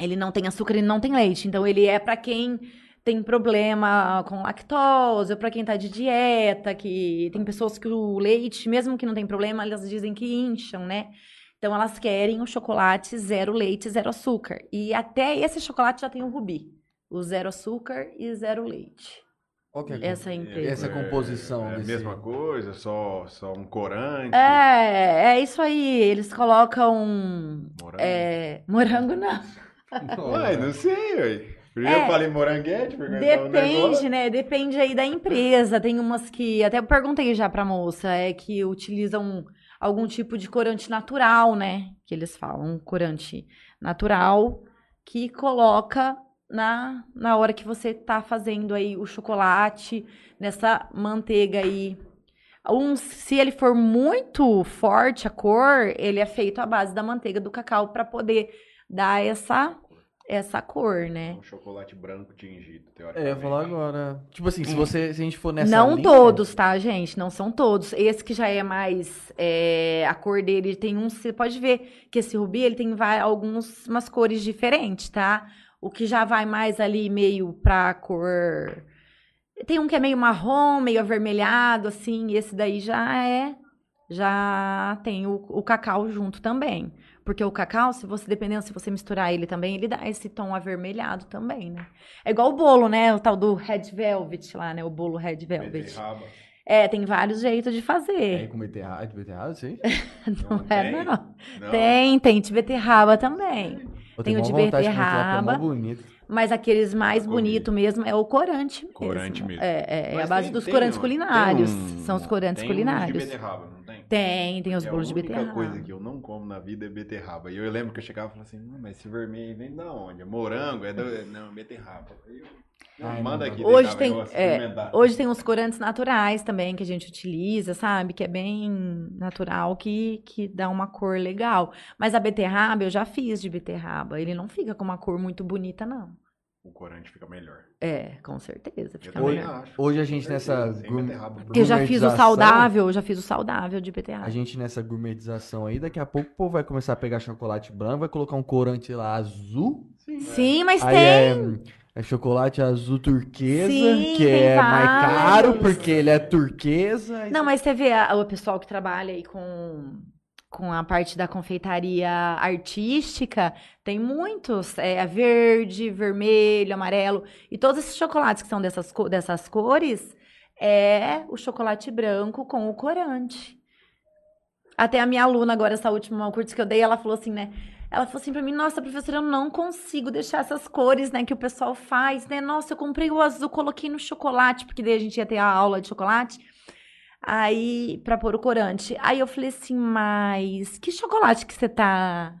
Ele não tem açúcar, ele não tem leite. Então ele é pra quem tem problema com lactose, ou pra quem tá de dieta, que tem pessoas que o leite, mesmo que não tem problema, elas dizem que incham, né? Então elas querem o chocolate zero leite, zero açúcar. E até esse chocolate já tem o rubi. O zero açúcar e zero leite. É a Essa é a empresa. Essa composição É, a desse- mesma coisa, só, só um corante. É, é isso aí. Eles colocam Morango. é, morango, não. Uai, não sei, ué. Primeiro É. eu falei moranguete, porque um Depende, negócio. né? Depende aí da empresa. Tem umas que. Até eu perguntei já pra moça, é que utilizam algum tipo de corante natural, né? Que eles falam, um corante natural que coloca na, na hora que você tá fazendo aí o chocolate, nessa manteiga aí. Um, se ele for muito forte a cor, ele é feito à base da manteiga do cacau pra poder dar essa essa cor, né? Um chocolate branco tingido, É, eu teoricamente. ia falar agora. Tipo assim, se você se a gente for nessa não linha- todos, tá, gente? Não são todos. Esse que já é mais. é, a cor dele tem um. Você pode ver que esse rubi ele tem vai, alguns umas cores diferentes, tá? O que já vai mais ali meio pra cor. Tem um que é meio marrom, meio avermelhado, assim. e Esse daí já é. Já tem o, o cacau junto também. Porque o cacau, se você, dependendo se você misturar ele também, ele dá esse tom avermelhado também, né? É igual o bolo, né? O tal do Red Velvet lá, né? O bolo Red Velvet. Beterraba. É, tem vários jeitos de Tem fazer. com beterraba, de beterraba, sim? Não, é, tem? não. Não. Tem, tem de beterraba também. Eu Tem o de vontade de é beterraba. bonito. Mas aqueles mais bonitos mesmo é o corante mesmo. Corante mesmo. É, é, é a base tem- dos tem corantes culinários. tem um- São os corantes tem culinários. de beterraba, não tem? Tem, os É bolos de A única beterraba. coisa que eu não como na vida é beterraba. E eu lembro que eu chegava e falava assim, "Hum, mas esse vermelho vem da onde? É morango? É do... Não, beterraba. Aí eu- Não, Ai, manda aqui. Hoje tem, é, hoje tem os corantes naturais também que a gente utiliza, sabe? Que é bem natural, que, que dá uma cor legal. Mas a beterraba eu já fiz de beterraba. Ele não fica com uma cor muito bonita, não. O corante fica melhor. É, com certeza. Acho. Hoje a gente nessa. Porque eu já fiz o saudável, eu já fiz o saudável de beterraba. A gente nessa gourmetização aí, daqui a pouco o povo vai começar a pegar chocolate branco, vai colocar um corante lá azul Sim, mas Aí tem. é, é chocolate azul turquesa, Sim, que é mais caro vários. porque ele é turquesa. Não, mas você vê a- o pessoal que trabalha aí com, com a parte da confeitaria artística, tem muitos, é verde, vermelho, amarelo, e todos esses chocolates que são dessas, dessas cores, é o chocolate branco com o corante. Até a minha aluna agora, essa última curso que eu dei, ela falou assim, né? Ela falou assim pra mim, nossa, professora, eu não consigo deixar essas cores, né, que o pessoal faz, né? Nossa, eu comprei o azul, coloquei no chocolate, porque daí a gente ia ter a aula de chocolate. Aí, pra pôr o corante. Aí eu falei assim, mas que chocolate que você tá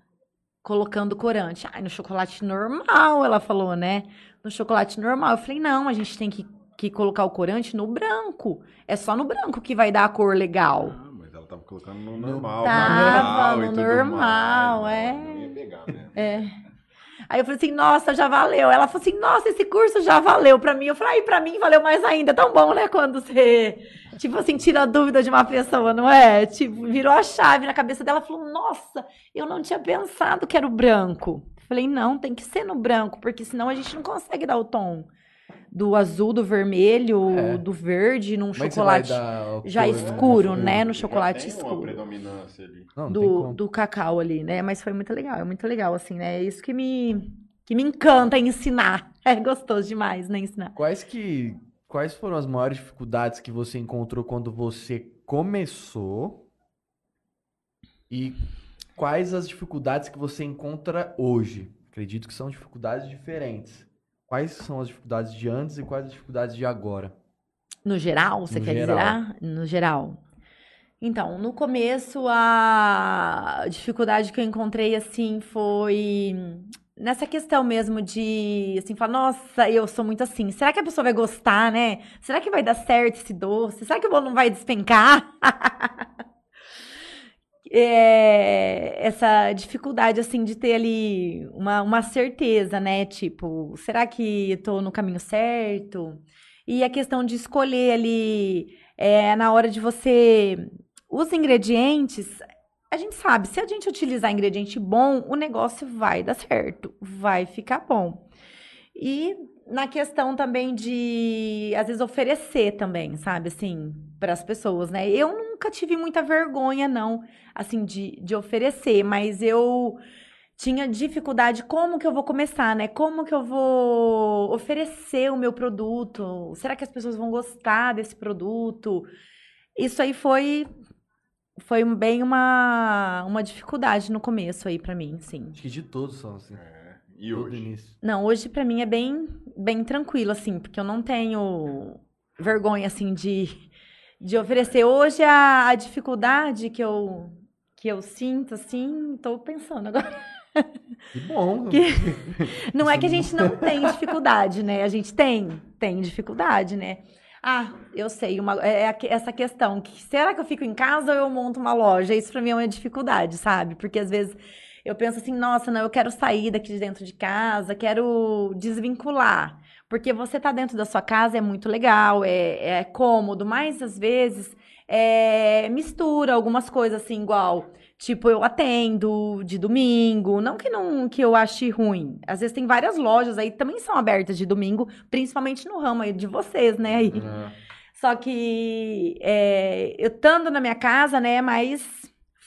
colocando corante? Ai, no chocolate normal, ela falou, né? No chocolate normal. Eu falei, não, a gente tem que, que colocar o corante no branco. É só no branco que vai dar a cor legal. Ah, mas ela tava colocando no normal. Tava natural e no normal, mais. é. Não ia pegar, né? É. Aí eu falei assim, nossa, já valeu. Ela falou assim, nossa, esse curso já valeu pra mim. Eu falei, ai, pra mim valeu mais ainda. É tão bom, né? Quando você, tipo assim, tira a dúvida de uma pessoa, não é? Tipo, virou a chave na cabeça dela. Falou, nossa, eu não tinha pensado que era o branco. Falei, não, tem que ser no branco, porque senão a gente não consegue dar o tom do azul, do vermelho, É. do verde, num Como é chocolate já cor, né? escuro, né? No chocolate tem uma escuro predominância ali. Não, não tem do, do cacau ali, né? Mas foi muito legal, é muito legal, assim, né? É isso que me, que me encanta ensinar. É gostoso demais, né? Ensinar. Quais que quais foram as maiores dificuldades que você encontrou quando você começou? E quais as dificuldades que você encontra hoje? Acredito que são dificuldades diferentes. Quais são as dificuldades de antes e quais as dificuldades de agora? No geral, você No quer geral. dizer? No geral. Então, no começo, a dificuldade que eu encontrei, assim, foi nessa questão mesmo de, assim, falar, nossa, eu sou muito assim, será que a pessoa vai gostar, né? Será que vai dar certo esse doce? Será que o bolo não vai despencar? É, essa dificuldade, assim, de ter ali uma, uma certeza, né? Tipo, será que tô no caminho certo? E a questão de escolher ali, é, na hora de você. Os ingredientes, a gente sabe, se a gente utilizar ingrediente bom, o negócio vai dar certo, vai ficar bom. E na questão também de, às vezes, oferecer também, sabe, assim, para as pessoas, né? Eu nunca tive muita vergonha, não, assim, de, de oferecer, mas eu tinha dificuldade como que eu vou começar, né? Como que eu vou oferecer o meu produto? Será que as pessoas vão gostar desse produto? Isso aí foi foi bem uma uma dificuldade no começo aí pra mim, sim. Acho que de todos são assim. É. E Todo hoje? início. Não, hoje pra mim é bem bem tranquilo assim, porque eu não tenho vergonha assim de de oferecer. Hoje a, a dificuldade que eu que eu sinto assim, tô pensando agora. Que bom. Que- Não é que a gente não tem dificuldade, né? A gente tem, tem dificuldade, né? Ah, eu sei, uma, é que- essa questão, que será que eu fico em casa ou eu monto uma loja? Isso pra mim é uma dificuldade, sabe? Porque às vezes eu penso assim, nossa, não, eu quero sair daqui de dentro de casa, quero desvincular. Porque você tá dentro da sua casa é muito legal, é, é cômodo, mas às vezes é, mistura algumas coisas assim, igual. Tipo, eu atendo de domingo, não que não que eu ache ruim. Às vezes tem várias lojas aí que também são abertas de domingo, principalmente no ramo aí de vocês, né? Aí. É. Só que é, eu estando na minha casa, né, é mais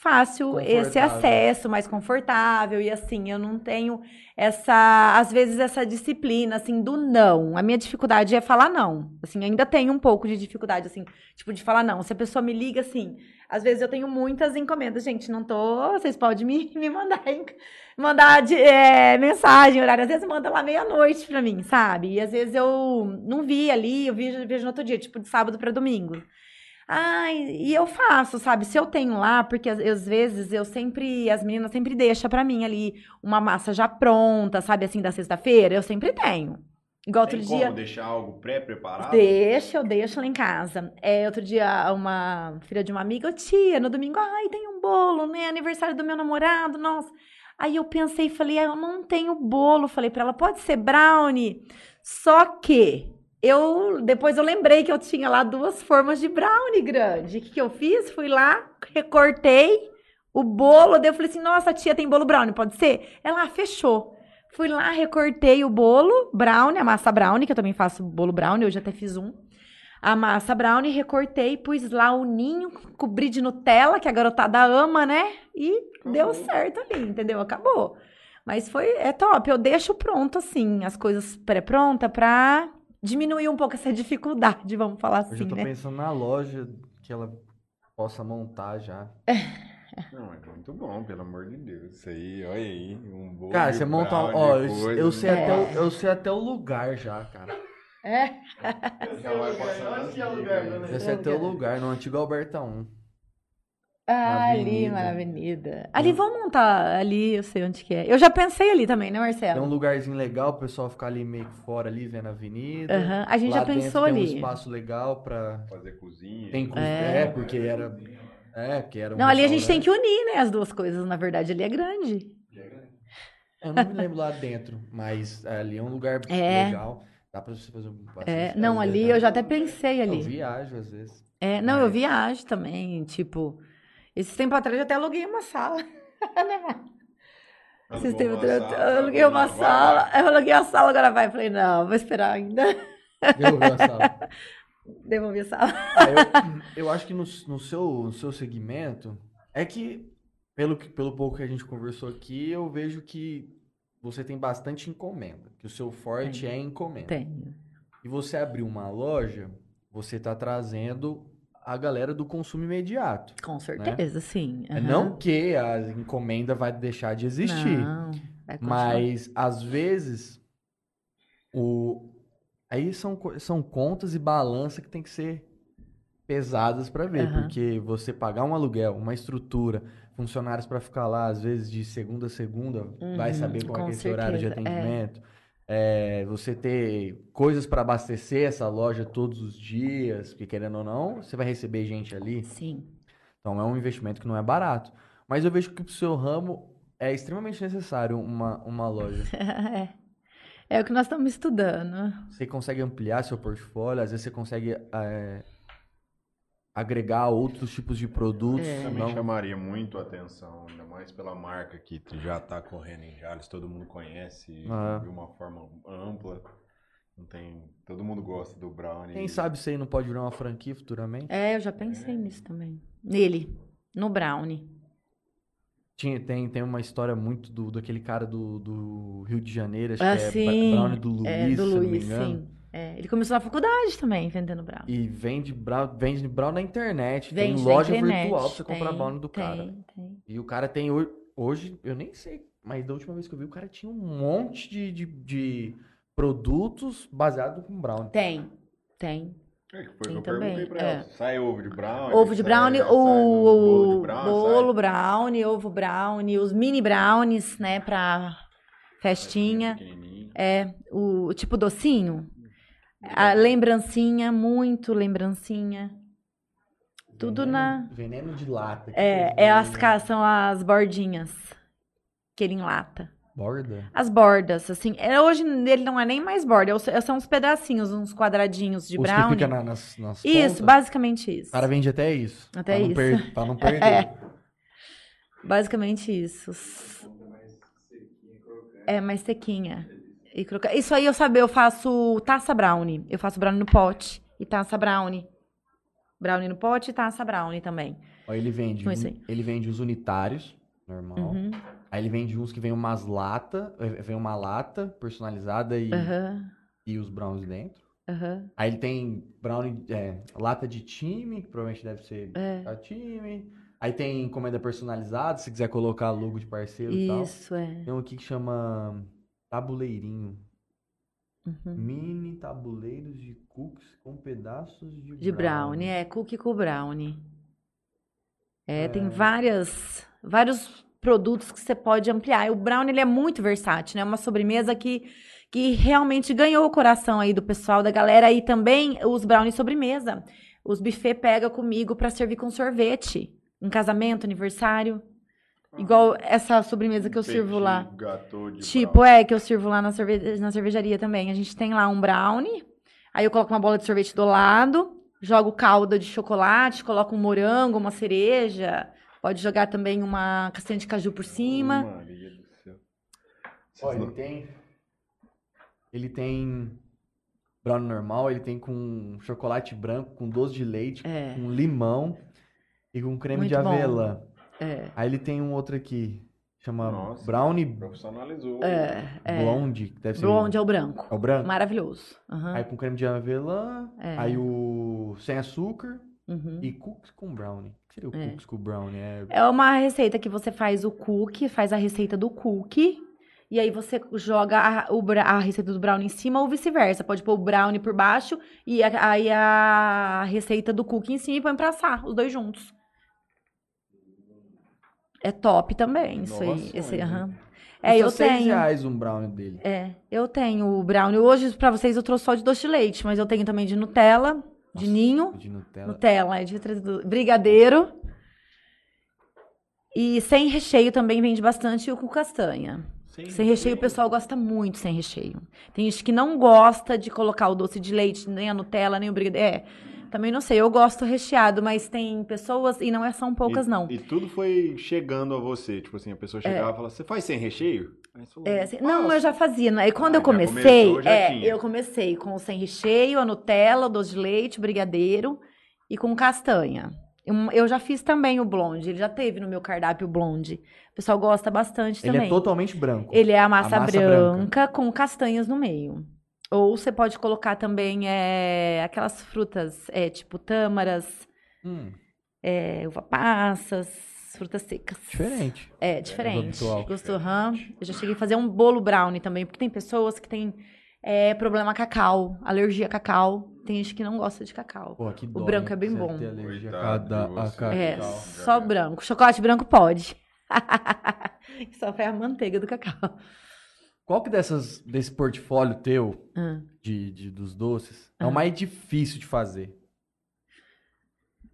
fácil esse acesso, mais confortável. E assim, eu não tenho essa, às vezes, essa disciplina, assim, do não. A minha dificuldade é falar não. Assim, ainda tenho um pouco de dificuldade, assim, tipo, de falar não. Se a pessoa me liga, assim, às vezes eu tenho muitas encomendas. Gente, não tô. Vocês podem me, me mandar, mandar de, é, mensagem, horário. Às vezes manda lá meia-noite pra mim, sabe? E às vezes eu não vi ali, eu vejo, vejo no outro dia, tipo, de sábado pra domingo. Ai, e eu faço, sabe? Se eu tenho lá, porque às, vezes eu sempre, as meninas sempre deixam pra mim ali uma massa já pronta, sabe? Assim, da sexta-feira, eu sempre tenho. Igual outro Tem dia. como deixar algo pré-preparado? Deixa, eu deixo lá em casa. É, outro dia, uma filha de uma amiga, "Ô, tia, no domingo, ai, tem um bolo, né? Aniversário do meu namorado, nossa. Aí eu pensei e falei, ah, eu não tenho bolo. Falei pra ela, pode ser brownie. Só que eu depois eu lembrei que eu tinha lá duas formas de brownie grande. O que, que eu fiz? Fui lá, recortei o bolo, daí eu falei assim, nossa, tia, tem bolo brownie, pode ser? Ela, ah, fechou. Fui lá, recortei o bolo, brownie, a massa brownie, que eu também faço bolo brownie, hoje até fiz um. A massa brownie, recortei, pus lá o ninho, cobri de Nutella, que a garotada ama, né? E Acabou. deu certo ali, entendeu? Acabou. Mas foi, é top. Eu deixo pronto, assim, as coisas pré-pronta pra diminuir um pouco essa dificuldade, vamos falar Eu assim, já tô né? pensando na loja que ela possa montar já. Não, é muito bom, pelo amor de Deus. Isso aí, olha aí, um bolo Cara, você monta. Ó, eu, coisa, eu sei né? até o, eu sei até o lugar já, cara. É. Já vai dicas, né? Eu sei até o lugar, no antigo Alberta 1. Ah, ali, avenida. na avenida. Ali, vamos montar ali, eu sei onde que é. Eu já pensei ali também, né, Tem um Marcelo? lugarzinho legal, o pessoal ficar ali meio que fora ali, vendo a avenida. Aham, A gente Lá já dentro pensou tem um ali. espaço legal pra. Fazer cozinha. Tem cozinha. É. É, porque era. É, porque era um Não, ali a gente tem que unir, né, as duas coisas. Na verdade, ali é grande. Eu não me lembro lá dentro, mas ali é um lugar É. legal. Dá pra você fazer um É, não, ali eu já até pensei Eu ali. viajo às vezes. É, não, eu Mas- viajo também, tipo... Esse tempo atrás eu até aluguei uma sala. né, Mar? Esses tempos atrás eu aluguei uma sala. Eu aluguei a sala, agora vai. Falei, não, vou esperar ainda. Devolveu a sala. Devolvi a sala. Ah, eu, eu acho que no, no seu, no seu segmento, é que pelo, pelo pouco que a gente conversou aqui, eu vejo que você tem bastante encomenda. Que o seu forte Tenho. é encomenda. Tenho. E você abrir uma loja, você está trazendo a galera do consumo imediato. Com certeza, sim. É aham. Não que a encomenda vai deixar de existir. Não, vai. Mas, às vezes, o... aí são, são contas e balança que tem que ser pesadas para ver. Aham. Porque você pagar um aluguel, uma estrutura, funcionários para ficar lá, às vezes, de segunda a segunda, vai Uhum, saber qual é, é esse horário de certeza, é. É, você ter coisas para abastecer essa loja todos os dias, porque querendo ou não, você vai receber gente ali. Sim. Então é um investimento que não é barato. Mas eu vejo que pro seu ramo é extremamente necessário uma, uma loja. é. É o que nós estamos estudando. Você consegue ampliar seu portfólio, às vezes você consegue é, agregar outros tipos de produtos. É. Também não- chamaria muito a atenção, ainda mais pela marca que já está correndo em Jales, todo mundo conhece Ah. de uma forma ampla. Não tem, todo mundo gosta do Brownie. Quem sabe você não pode virar uma franquia futuramente? É, eu já pensei nisso também. Nele, no Brownie. Tinha, tem, tem uma história muito do daquele cara do, do Rio de Janeiro, acho Ah, que é sim. Brownie do Luiz, é, do se eu não me Luiz, engano. sim. É, ele começou na faculdade também, vendendo Brownie. E vende brown, vende brown na internet. Vende tem loja internet, virtual pra você comprar tem, brown do tem, cara. Tem. E o cara tem ho- hoje, eu nem sei, mas da última vez que eu vi, o cara tinha um monte de, de, de produtos baseados com brown. Tem, tem. É, que foi o Tem que eu também, perguntei pra é. ela. Sai ovo de brownie? Ovo de sai- brownie, sai o bolo de brownie, bolo brownie, ovo brownie, os mini brownies, né, pra festinha. É, o, o tipo docinho. A lembrancinha, muito lembrancinha. Tudo Veneno- na- Veneno de lata. É, é as são as bordinhas que ele enlata. Borda? As bordas, assim. é, hoje ele não é nem mais borda, é os- são uns pedacinhos, uns quadradinhos de Os que fica na- nas, nas Isso, pontas. basicamente isso. O cara vende até isso. Até pra não isso. per- pra não perder. É. Basicamente isso. É, mais sequinha. E croca- Isso aí eu sabia, eu faço taça brownie. Eu faço brownie no pote e taça brownie. Brownie no pote e taça brownie também. Ó, ele vende, isso aí. ele vende os unitários, normal. Uhum. Aí ele vende uns que vem umas lata, eh, vem uma lata personalizada e, Aham. e os browns dentro. Aham. Aí ele tem brownie, é, lata de time, que provavelmente deve ser É. a time. Aí tem encomenda personalizada, se quiser colocar logo de parceiro e tal. Isso, é. Tem um aqui que chama tabuleirinho. Uhum. Mini tabuleiros de cookies com pedaços de, De brownie, é cookie com brownie. É, tem É. várias, vários produtos que você pode ampliar. E o brownie ele é muito versátil, né? É uma sobremesa que, que realmente ganhou o coração aí do pessoal, da galera. E também os brownies sobremesa. Os buffet pega comigo para servir com sorvete. Em casamento, aniversário. Igual essa sobremesa que eu sirvo lá. Tipo, brownie. é, que eu sirvo lá na, cerve... na cervejaria também. A gente tem lá um brownie, aí eu coloco uma bola de sorvete do lado, jogo calda de chocolate, coloco um morango, uma cereja, pode jogar também uma castanha de caju por cima. Maria do céu. Ó, ele tem. Ele tem. Brownie normal, ele tem com chocolate branco, com doce de leite, É. com limão e com creme de Muito bom. É. Aí ele tem um outro aqui, chama Nossa. Brownie Profissionalizou. É. é. Blonde, que deve ser. Blonde é o branco. É o branco? Maravilhoso. Aham. Aí com creme de avelã, É. aí o sem açúcar Uhum. e cookies com brownie. O que seria o É. cookies com brownie? É... É uma receita que você faz o cookie, faz a receita do cookie, e aí você joga a, o a receita do brownie em cima ou vice-versa. Pode pôr o brownie por baixo e a- aí a receita do cookie em cima e põe pra assar, os dois juntos. É top também, isso aí. Esse. É, eu seis tenho. reais um brownie dele. É, eu tenho o brownie. Hoje, pra vocês, eu trouxe só de doce de leite, mas eu tenho também de Nutella, de Nossa, ninho. De Nutella. Nutella, é de brigadeiro. E sem recheio também vende bastante o com castanha. Sem recheio o pessoal gosta muito sem recheio. Tem gente que não gosta de colocar o doce de leite, nem a Nutella, nem o brigadeiro. É, também não sei, eu gosto recheado, mas tem pessoas, e não é- são poucas e, não. E tudo foi chegando a você. Tipo assim, a pessoa chegava e falava, você faz sem recheio? Falou, É, assim, não, eu já fazia. né? E quando Ah, eu já comecei, começou, já é, tinha. eu comecei com o sem recheio, a Nutella, o doce de leite, o brigadeiro e com castanha. Um- Eu já fiz também o blonde, ele já teve no meu cardápio o blonde. O pessoal gosta bastante Ele também. é totalmente branco. Ele é a massa, massa branca, com castanhas no meio. Ou você pode colocar também é, aquelas frutas, é, tipo tâmaras, Hum, é, uva passas, frutas secas. diferente. É, diferente. habitual. Gostou? Aham. Eu já cheguei a fazer um bolo brownie também, porque tem pessoas que têm é, problema cacau, alergia a cacau. Tem gente que não gosta de cacau. Pô, que O branco hein, é bem bom. alergia a Coitado a cacau. É, só branco. Chocolate branco pode. Só foi a manteiga do cacau. Qual que dessas, desse portfólio teu, Ah, de, de- dos doces, é Ah. o mais difícil de fazer?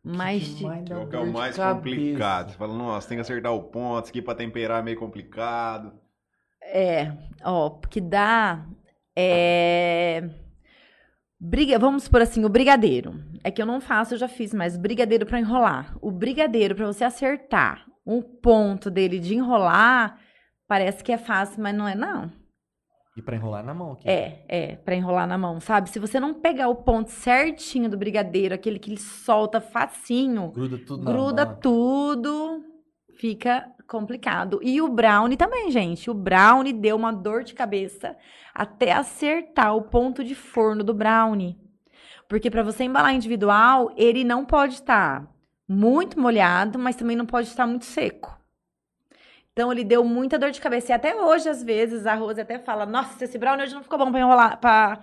Mais Que de... Qual que é o mais cabeça? complicado? Você fala, nossa, tem que acertar o ponto, isso aqui pra temperar é meio complicado. É, ó, porque dá. É. Briga, vamos por assim, o brigadeiro. É que eu não faço, eu já fiz, mas brigadeiro pra enrolar. O brigadeiro, pra você acertar um ponto dele de enrolar, parece que é fácil, mas não é, não. E pra enrolar na mão aqui. É, é, pra enrolar na mão, sabe? Se você não pegar o ponto certinho do brigadeiro, aquele que ele solta facinho, Gruda tudo gruda tudo, fica complicado. E o brownie também, gente. O brownie deu uma dor de cabeça até acertar o ponto de forno do brownie. Porque para você embalar individual, ele não pode estar muito molhado, mas também não pode estar muito seco. Então ele deu muita dor de cabeça. E até hoje, às vezes, a Rose até fala: Nossa, esse brownie hoje não ficou bom pra enrolar, pra,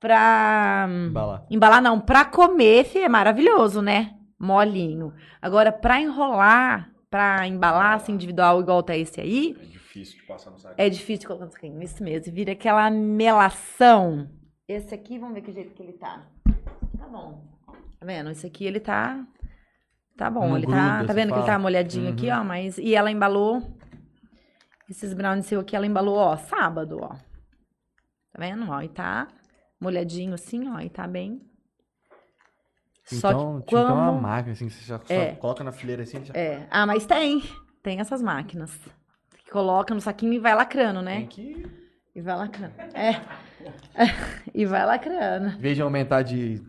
pra Embalar. Embalar não, pra comer, fi, é maravilhoso, né? Molinho. Agora, pra enrolar, pra embalar assim, individual igual tá esse aí, É difícil de passar no saco. é difícil de colocar no saquinho. Isso mesmo, vira aquela melação. Esse aqui, vamos ver que jeito que ele tá. Tá bom. Tá vendo? Esse aqui, ele tá... Tá bom, Não ele gruda, tá... Tá vendo que ele fala? tá molhadinho aqui, Uhum. ó? Mas... E ela embalou... Esses brownies seu aqui, ela embalou, ó, sábado, ó. Tá vendo? Ó, e tá molhadinho assim, ó, e tá bem... Só Então, que tinha que ter uma como- máquina, assim, que você já só É. coloca na fileira assim, já É. Ah, mas tem. Tem essas máquinas. Que coloca no saquinho e vai lacrando, né? tem que... E vai lacrando. É. e vai lacrando. Em vez de aumentar de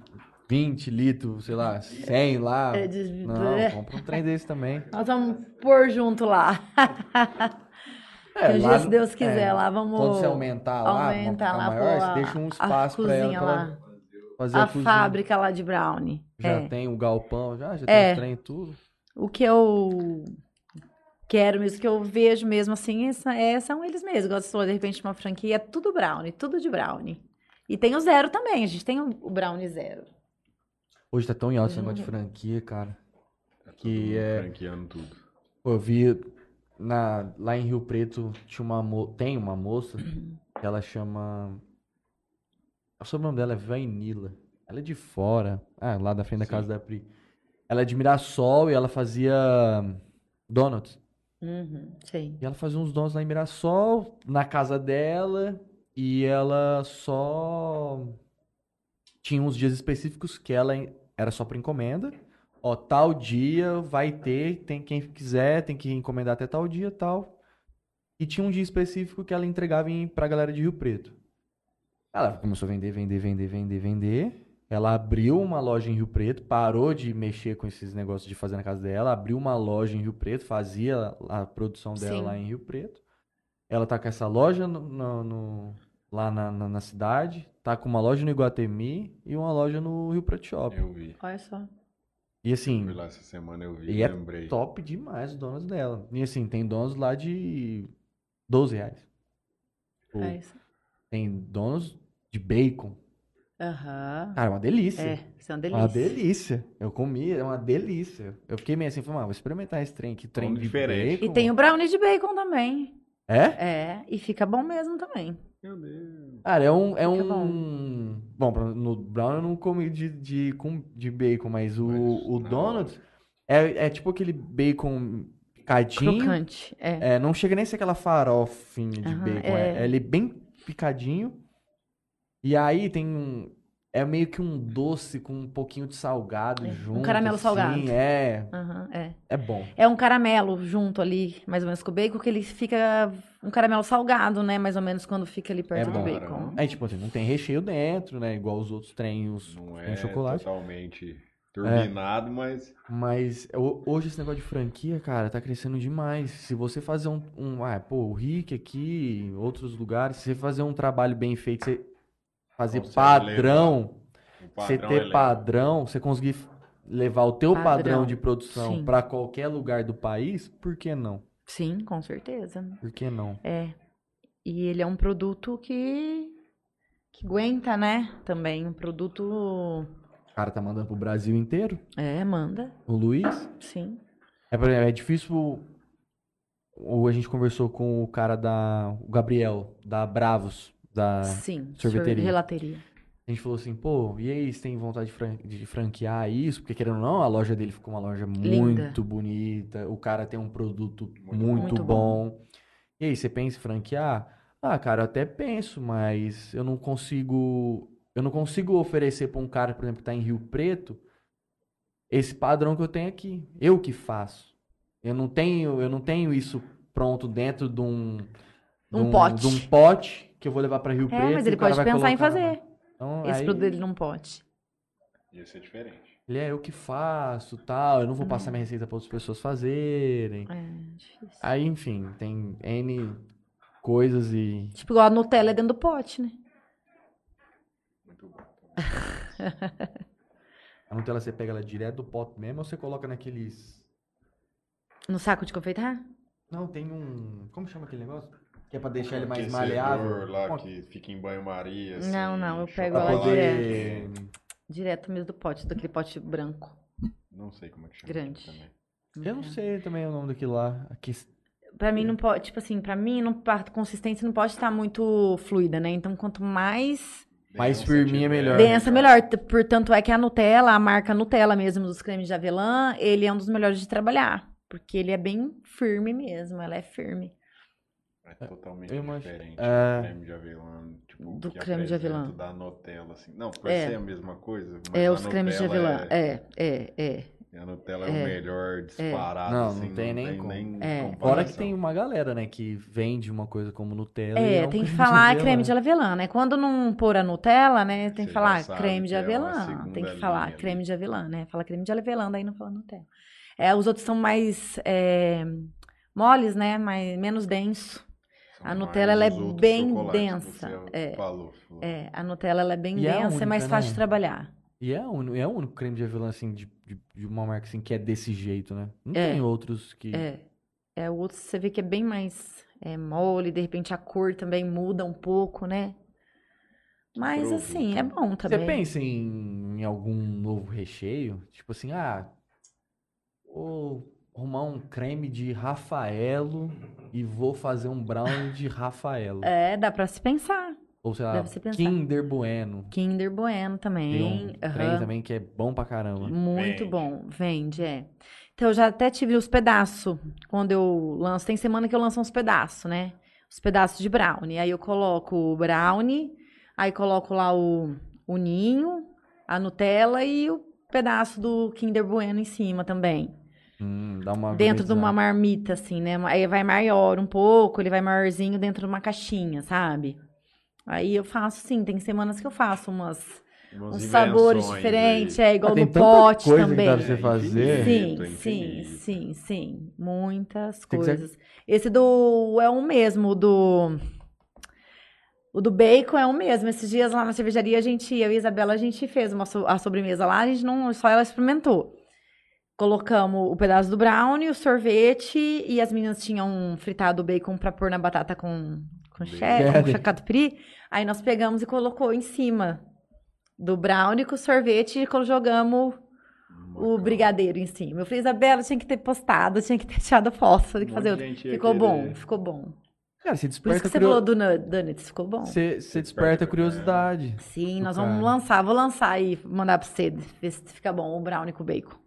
20 litros, sei lá, 100 lá. É, de- Não, é. compra um trem desse também. Nós vamos pôr junto lá. É, Um dia, se Deus quiser, lá vamos Quando você aumentar lá, aumentar lá, maior, você a- deixa um espaço pra ela, lá. ela fazer a, A cozinha. fábrica lá de brownie. Já é. tem o galpão, já, já É. tem os trem e tudo. O que eu quero mesmo, que eu vejo mesmo assim, essa- é, são eles mesmos. Gostou, de repente, de uma franquia, é tudo brownie, tudo de brownie. E tem o zero também, a gente tem o, o brownie zero. Hoje tá tão em alto esse negócio de franquia, cara. Todo que é- franqueando tudo. Eu vi na, lá em Rio Preto tinha uma mo- tem uma moça que ela chama. O sobrenome dela é Vainila. Ela é de fora. Ah, lá da frente da Sim. casa da Pri. Ela é de Mirassol e ela fazia donuts. Uhum, sim. E ela fazia uns donuts lá em Mirassol, na casa dela, e ela só tinha uns dias específicos que ela era só para encomenda. Ó, tal dia vai ter, tem quem quiser, tem que encomendar até tal dia, tal. E tinha um dia específico que ela entregava em, pra galera de Rio Preto. Ela começou a vender, vender, vender, vender, vender. Ela abriu uma loja em Rio Preto, parou de mexer com esses negócios de fazer na casa dela, abriu uma loja em Rio Preto, fazia a produção dela Sim. lá em Rio Preto. Ela tá com essa loja no- no- no- lá na, na, na cidade, tá com uma loja no Iguatemi e uma loja no Rio Preto Shopping. Eu vi. Olha só. E assim, Fui lá essa semana, eu vi, e é lembrei. top demais os donos dela. E assim, tem donos lá de 12 reais. Tipo, É isso. Tem donos de bacon. Aham. Cara, é uma delícia. É, isso é uma delícia. Uma delícia. Eu comi, é uma delícia. Eu fiquei meio assim, falei, ah, vou experimentar esse trem aqui, trem de diferente. bacon. E tem o brownie de bacon também. É? É, e fica bom mesmo também. Meu Deus. Cara, é um... É Fica um... Bom, no brown eu não comi de, de, com, de bacon, mas o, Mas o na donut é, é tipo aquele bacon picadinho. Crocante. É. É, não chega nem a ser aquela farofinha de Aham, bacon. é. É, é ele bem picadinho. E aí tem um... É meio que um doce com um pouquinho de salgado É, um junto. caramelo assim, salgado. É, Aham, é. é bom. É um caramelo junto ali, mais ou menos com o bacon, que ele fica um caramelo salgado, né? Mais ou menos quando fica ali perto É do bom. bacon. Aí, tipo assim, não tem recheio dentro, né? Igual os outros têm os Não tem é chocolate. totalmente turbinado, mas Mas ho- hoje esse negócio de franquia, cara, tá crescendo demais. Se você fazer um, um ah, pô, o Rick aqui, outros lugares, se você fazer um trabalho bem feito, você fazer Consegue padrão, você padrão ter é padrão, você conseguir levar o teu padrão, Padrão, de produção pra qualquer lugar do país, por que não? Sim, com certeza. Por que não? É. E ele é um produto que que aguenta, né? Também um produto O cara tá mandando pro Brasil inteiro, é, manda, o Luiz. sim. É, é difícil. Ou a gente conversou com o cara da. O Gabriel, da Bravos, da. sim, sorveteria. sor- relateria. A gente falou assim, pô, e aí, você tem vontade de, fran- de franquear isso? Porque querendo ou não, a loja dele ficou uma loja Linda. muito bonita. O cara tem um produto Muito muito, Muito bom. E aí, você pensa em franquear? Ah, cara, eu até penso, mas eu não consigo. Eu não consigo oferecer pra um cara, por exemplo, que tá em Rio Preto, esse padrão que eu tenho aqui. Eu que faço. Eu não tenho, eu não tenho isso pronto dentro de um. de Um pote. De um pote que eu vou levar pra Rio É, Preto. mas ele pode pensar em fazer Então, esse aí, produto dele num pote. Ia ser diferente. Ele é eu que faço, tal. Eu não vou Uhum. passar minha receita para outras pessoas fazerem. É difícil. Aí, enfim, tem N coisas e Tipo, igual a Nutella é dentro do pote, né? Muito bom. a Nutella você pega ela direto do pote mesmo ou você coloca naqueles No saco de confeitar? Não, tem um, como chama aquele negócio? Que é pra deixar ele mais maleável. lá que fica em banho-maria. Assim, Não, não, eu pego ela poder Direto mesmo do pote, daquele pote branco. Não sei como é que chama. Grande. Também. Eu não sei também o nome daquilo lá. Aqui... Pra mim não pode, tipo assim, pra mim não, a consistência não pode estar muito fluida, né? Então quanto mais Mais firminha, melhor. densa, melhor. Portanto, é que a Nutella, a marca Nutella mesmo dos cremes de avelã, ele é um dos melhores de trabalhar. Porque ele é bem firme mesmo, ela é firme. É totalmente Eu diferente. é. do creme de avelã, tipo, Do creme de avelã. da Nutella, assim. Não, por É. ser a mesma coisa, mas é os cremes de avelã. É, é, é. A Nutella é, É. o melhor disparado, Não, assim. não tem nem como. É. Fora que tem uma galera, né, que vende uma coisa como Nutella. É, tem que de falar avelã. creme de avelã, né? Quando não pôr a Nutella, né? Tem Você que falar creme de é avelã. Tem que falar creme de avelã, né? Fala creme de avelã, daí não fala Nutella. É, os outros são mais é, moles, né? Mais, menos denso. A Nutella, mais ela é bem densa, você é. Falou, falou. É, a Nutella ela é bem E é densa, é mais única, fácil né? de trabalhar. E é o, único- é o único creme de avelã, assim, de, de, de uma marca, assim, que é desse jeito, né? Não É. tem outros que... É. É, o outro você vê que é bem mais é, mole, de repente a cor também muda um pouco, né? Mas Produto, assim, é né? bom Você também. pensa em, em algum novo recheio? Tipo assim, ah, vou arrumar um creme de Rafaelo e vou fazer um brownie de Rafaelo. É, dá pra se pensar. Ou sei lá, se. Kinder Bueno. Kinder Bueno Tem também. um aham. trem também que é bom pra caramba. Muito Vende. bom. Vende, é. Então, eu já até tive os pedaços. Quando eu lanço, tem semana que eu lanço uns pedaços, né? Os pedaços de brownie. Aí eu coloco o brownie, aí coloco lá o, o ninho, a Nutella e o pedaço do Kinder Bueno em cima também. Hum, dá uma dentro de uma marmita, assim, né? Aí vai maior um pouco, ele vai maiorzinho dentro de uma caixinha, sabe? Aí eu faço, sim, tem semanas que eu faço umas, Umas uns sabores diferentes, aí. é igual Ah, tem no tanta pote coisa que também. dá pra você fazer. Sim, Infinito, sim, infinito. sim, sim. Muitas Tem que ser- coisas. Esse do é o mesmo, o do. O do bacon é o mesmo. Esses dias lá na cervejaria, a gente, eu e a Isabela, a gente fez uma so- a sobremesa lá, a gente não, só ela experimentou. Colocamos o pedaço do brownie, o sorvete, e as meninas tinham fritado o bacon pra pôr na batata com, com, cheddar, com catupiry. Aí nós pegamos e colocou em cima do brownie com o sorvete e jogamos o brigadeiro em cima. Eu falei, Isabela, tinha que ter postado, tinha que ter tirado foto, tinha que fazer outro. Ficou querer. bom, ficou bom. Cara, você Por isso desperta, que você curio- falou do nu- donuts, ficou bom. você, você desperta curiosidade. Sim, nós cara. vamos lançar, vou lançar e mandar pra você, ver se fica bom o brownie com bacon.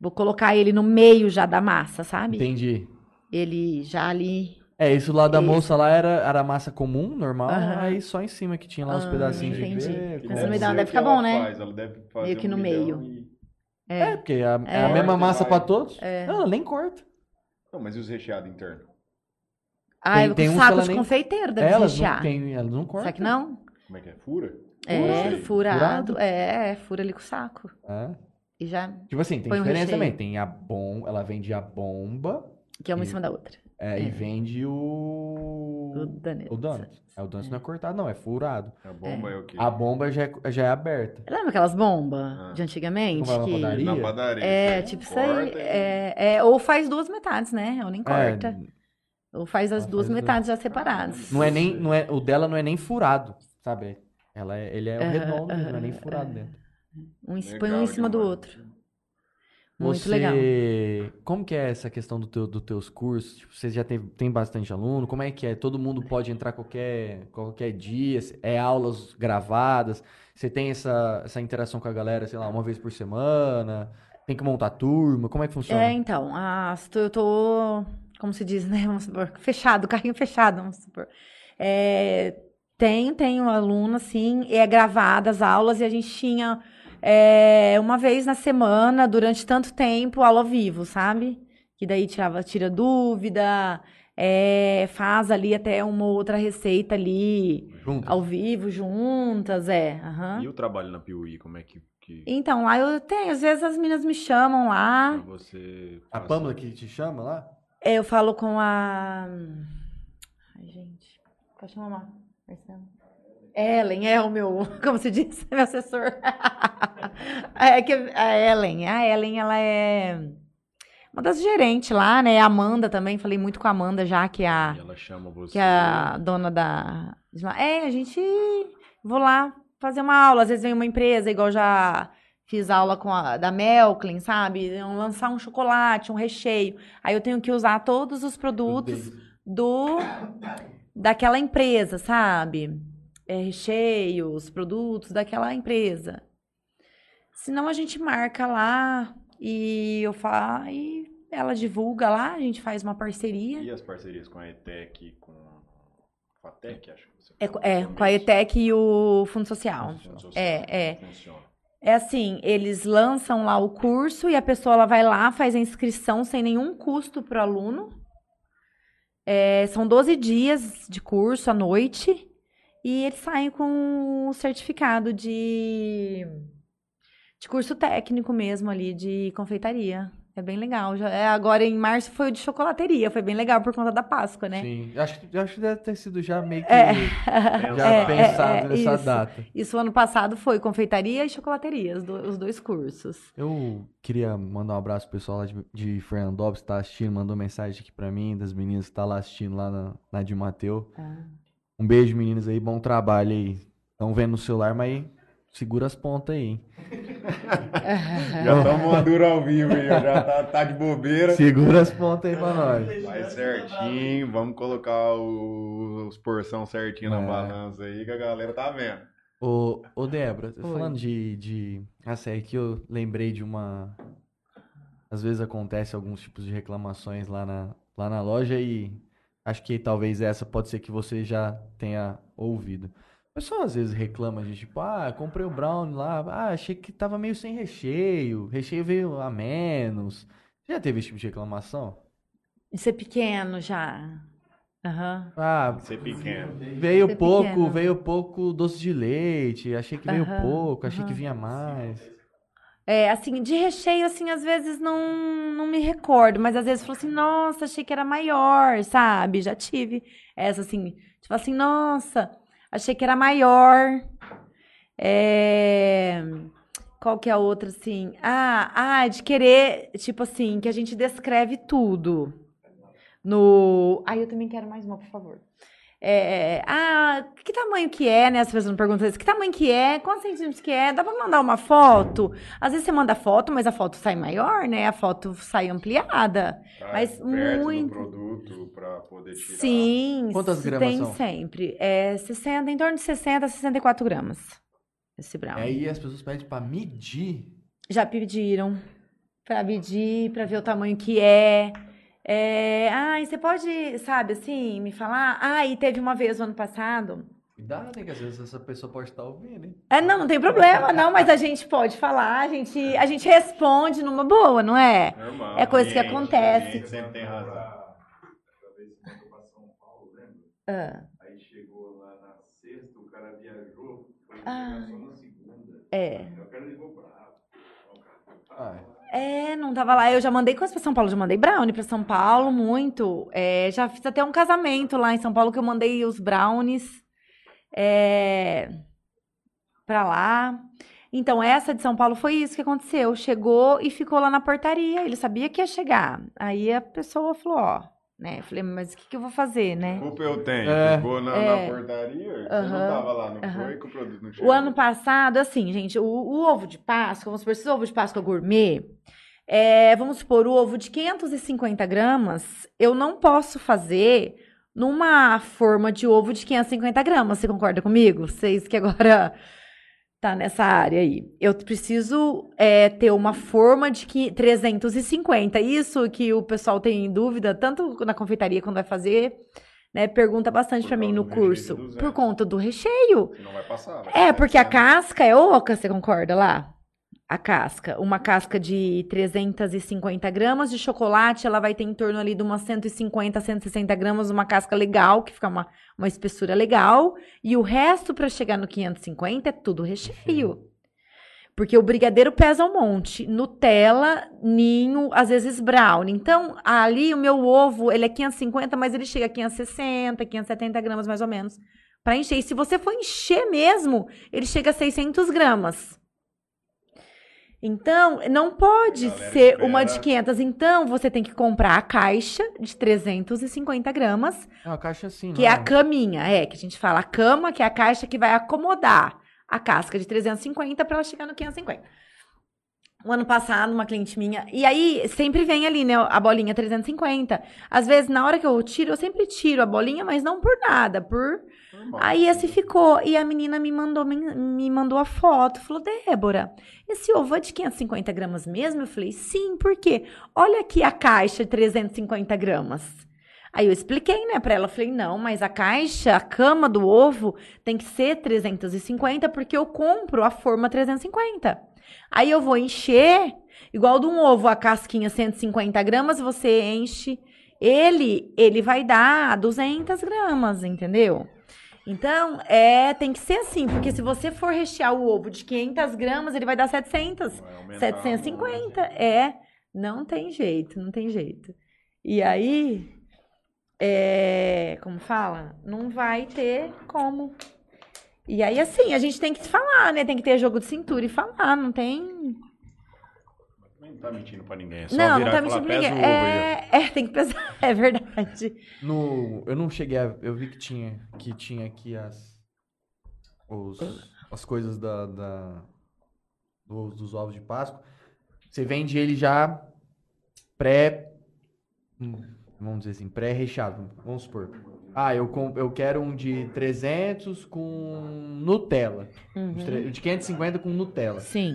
Vou colocar ele no meio já da massa, sabe? Entendi. Ele já ali. É, isso lá da Isso. moça lá era, era massa comum, normal, Aham. aí só em cima que tinha lá os Ah, pedacinhos entendi. de bacon. Essa deve me dá- ser deve o ficar ela bom, né? faz, ela deve fazer Meio que um no milhão meio. e- É. É, porque é a, é a mesma massa Vai. pra todos. É. Não, ela nem corta. Não, mas e os recheados internos? Ah, eu tem uns que saco ela de nem- confeiteiro deve elas rechear. não, tem, elas não cortam. Será que não? Como é que é? Fura? É, Fura? furado. Furado? É, fura ali com o saco. É. E já. Tipo assim, tem Põe diferença também. Tem a bomba, ela vende a bomba Que é uma em E- cima da outra. é, e É. vende o... O donut. O donut. É, o donut não é cortado, não, é furado. A bomba é, o quê? A bomba já é, já é aberta. Lembra aquelas bombas Ah. de antigamente? Como é que... padaria? Na padaria. É, tipo isso aí. corta e- É, é, ou faz duas metades, né? Ou nem corta. É, Ou faz as Ela duas faz duas. metades já separadas. não é nem, não é, o dela não é nem furado, sabe? Ela é, ele é Aham, redondo, não é nem furado aham. dentro. Um, põe um em cima do demais. outro. Muito Você, legal. como que é essa questão do teu, dos teus cursos? Tipo, você já tem, tem bastante aluno? Como é que é? Todo mundo pode entrar qualquer, qualquer dia? É aulas gravadas? Você tem essa, essa interação com a galera, sei lá, uma vez por semana? Tem que montar turma? Como é que funciona? É, então, tô- eu tô, como se diz, né? Vamos supor, fechado, carrinho fechado, vamos supor. É, tenho, tenho aluno, assim, é gravada as aulas e a gente tinha é, uma vez na semana, durante tanto tempo, aula ao vivo, sabe? Que daí tirava, tira dúvida, é, faz ali até uma outra receita ali, Junto? ao vivo, juntas, é. aham. E o trabalho na Piuí, como é que, Então, lá eu tenho, às vezes as meninas me chamam lá. você... A Pâmela que te chama lá? É, Eu falo com a. Ai, gente. Pode chamar. Marcelo. Ellen é o meu. Como se diz? Meu assessor. É que a Ellen. A Ellen, ela é uma das gerentes lá, né? A Amanda também. Falei muito com a Amanda já, que é a, E ela chama você... que é a dona da. É, a gente. Vou lá fazer uma aula. Às vezes vem uma empresa, igual já fiz aula com a da Melklin, sabe? Iam Lançar um chocolate, um recheio. Aí eu tenho que usar todos os produtos do daquela empresa, sabe? É, recheios, produtos daquela empresa. Senão a gente marca lá e eu falo, e ela divulga lá, a gente faz uma parceria. E as parcerias com a ETEC, com a FATEC, acho que você É, falou é com a. ETEC e o Fundo Social. Fundo Social, É, é. Funciona. É assim, eles lançam lá o curso e a pessoa ela vai lá, faz a inscrição sem nenhum custo para o aluno. É, são 12 dias de curso à noite e eles saem com o certificado de, de curso técnico mesmo ali, de confeitaria. É bem legal. Já, é, agora em março foi o de chocolateria, foi bem legal por conta da Páscoa, né? Sim. Acho, que- acho que deve ter sido já meio que É. já É, é, pensado é, nessa isso. data. Isso ano passado foi confeitaria e chocolateria, os, do- os dois cursos. Eu queria mandar um abraço pro pessoal lá de, de Fernandópolis que tá assistindo, mandou mensagem aqui pra mim, das meninas que tá lá assistindo lá na, na de Mateu. Um beijo, meninas aí, bom trabalho aí. Estão vendo no celular, mas segura as pontas aí, hein? Já estamos maduro ao vivo aí, já tá, tá de bobeira. Segura as pontas aí pra nós. Vai certinho, vamos colocar os porção certinho na É. balança aí que a galera tá vendo. Ô, ô Débora, falando de, de. É que eu lembrei de uma. Às vezes acontece alguns tipos de reclamações lá na, lá na loja e acho que talvez essa pode ser que você já tenha ouvido. O pessoal às vezes reclama de tipo, ah, comprei o brownie lá, ah, achei que tava meio sem recheio, recheio veio a menos. Já teve esse tipo de reclamação? De ser pequeno já. Aham. Ah, Ser pequeno. veio Ser pouco, pequeno. veio pouco doce de leite, achei que veio pouco, achei que aham. vinha mais. É, assim, de recheio, assim, às vezes não, não me recordo, mas às vezes falou assim, nossa, achei que era maior, sabe? Já tive essa, assim, tipo assim, nossa, achei que era maior. É... Qual que é a outra, assim? Ah, ah, de querer, tipo assim, que a gente descreve tudo. No. Ah, eu também quero mais uma, por favor. É, ah, que tamanho que é, né? As pessoas me perguntam isso. Que tamanho que é? Quantos centímetros que é? Dá pra mandar uma foto? Às vezes você manda foto, mas a foto sai maior, né? A foto sai ampliada. Tá Mas muito- produto pra poder tirar. Sim, Quantas gramas tem são? sempre. É 60, em torno de 60 a 64 gramas. Esse brown. E aí as pessoas pedem pra medir. Já pediram pra medir, pra ver o tamanho que é. É, ai, você pode, sabe, assim, me falar? Ah, e teve uma vez no ano passado. Cuidado, hein, que às vezes essa pessoa pode estar ouvindo, hein? É, não, não tem problema, não, mas a gente pode falar, a gente, a gente responde numa boa, não é? Normal, É coisa que cliente, acontece. cliente sempre tem razão. Ah, Aí chegou lá na sexta, o cara viajou, foi Ah. só na segunda. é. Eu quero ligou bravo. Ah, É, não tava lá. Eu já mandei coisa pra São Paulo, já mandei brownie pra São Paulo, muito. É, já fiz até um casamento lá em São Paulo que eu mandei os brownies é, pra lá. Então, essa de São Paulo foi isso que aconteceu. Chegou e ficou lá na portaria. Ele sabia que ia chegar. Aí a pessoa falou, ó, né? Eu falei, mas o que, que eu vou fazer, né? Culpa eu tenho. É. Ficou na, É. na portaria, você Aham, não tava lá, não aham. foi que o produto não chegou. O ano passado, assim, gente, o, o ovo de Páscoa, vamos supor, esse ovo de Páscoa gourmet, é, vamos supor, o ovo de 550 gramas, eu não posso fazer numa forma de ovo de 550 gramas. Você concorda comigo? Vocês que agora tá nessa área aí. Eu preciso é, ter uma forma de que 350. Isso que o pessoal tem dúvida, tanto na confeitaria quando vai fazer, né? Pergunta bastante Por pra mim no curso. de 200. Por conta do recheio. Não vai passar. vai É, porque a 700. casca é oca, você concorda lá? A casca. Uma casca de 350 gramas de chocolate, ela vai ter em torno ali de umas 150, 160 gramas, uma casca legal, que fica uma, uma espessura legal. E o resto, para chegar no 550, é tudo recheio. Porque o brigadeiro pesa um monte. Nutella, ninho, às vezes brownie. Então, ali o meu ovo, ele é 550, mas ele chega a 560, 570 gramas mais ou menos. Pra encher. E se você for encher mesmo, ele chega a 600 gramas. Então, não pode galera ser espera. uma de 500. Então, você tem que comprar a caixa de 350 gramas, é uma caixa assim, que não é a caminha. É, que a gente fala a cama, que é a caixa que vai acomodar a casca de 350 para ela chegar no 550. O ano passado, uma cliente minha. E aí, sempre vem ali, né? A bolinha 350. Às vezes, na hora que eu tiro, eu sempre tiro a bolinha, mas não por nada, por. Aí esse ficou, e a menina me mandou, me, me mandou a foto, falou, Débora, esse ovo é de 550 gramas mesmo? Eu falei, sim, por quê? Olha aqui a caixa de 350 gramas. Aí eu expliquei, né, pra ela, eu falei, não, mas a caixa, a cama do ovo tem que ser 350, porque eu compro a forma 350. Aí eu vou encher, igual de um ovo, a casquinha 150 gramas, você enche ele, ele vai dar 200 gramas, entendeu? Então, é, tem que ser assim, porque se você for rechear o ovo de 500 gramas, ele vai dar 700, Vai aumentar 750. É, não tem jeito, não tem jeito. E aí, é, como fala? Não vai ter como. E aí, assim, a gente tem que falar, né? Tem que ter jogo de cintura e falar, não tem. Não tá mentindo pra ninguém. É só Não, não tá mentindo falar, pra ninguém. É, é, tem que pesar, é verdade. No, eu não cheguei a. Eu vi que tinha, que tinha aqui as. Os, as coisas da, da- do- dos ovos de Páscoa. Você vende ele já pré. hum, Vamos dizer assim, pré-recheado. Vamos supor. Ah, eu, com- eu quero um de 300 com Nutella. De tre- De 550 com Nutella. Sim.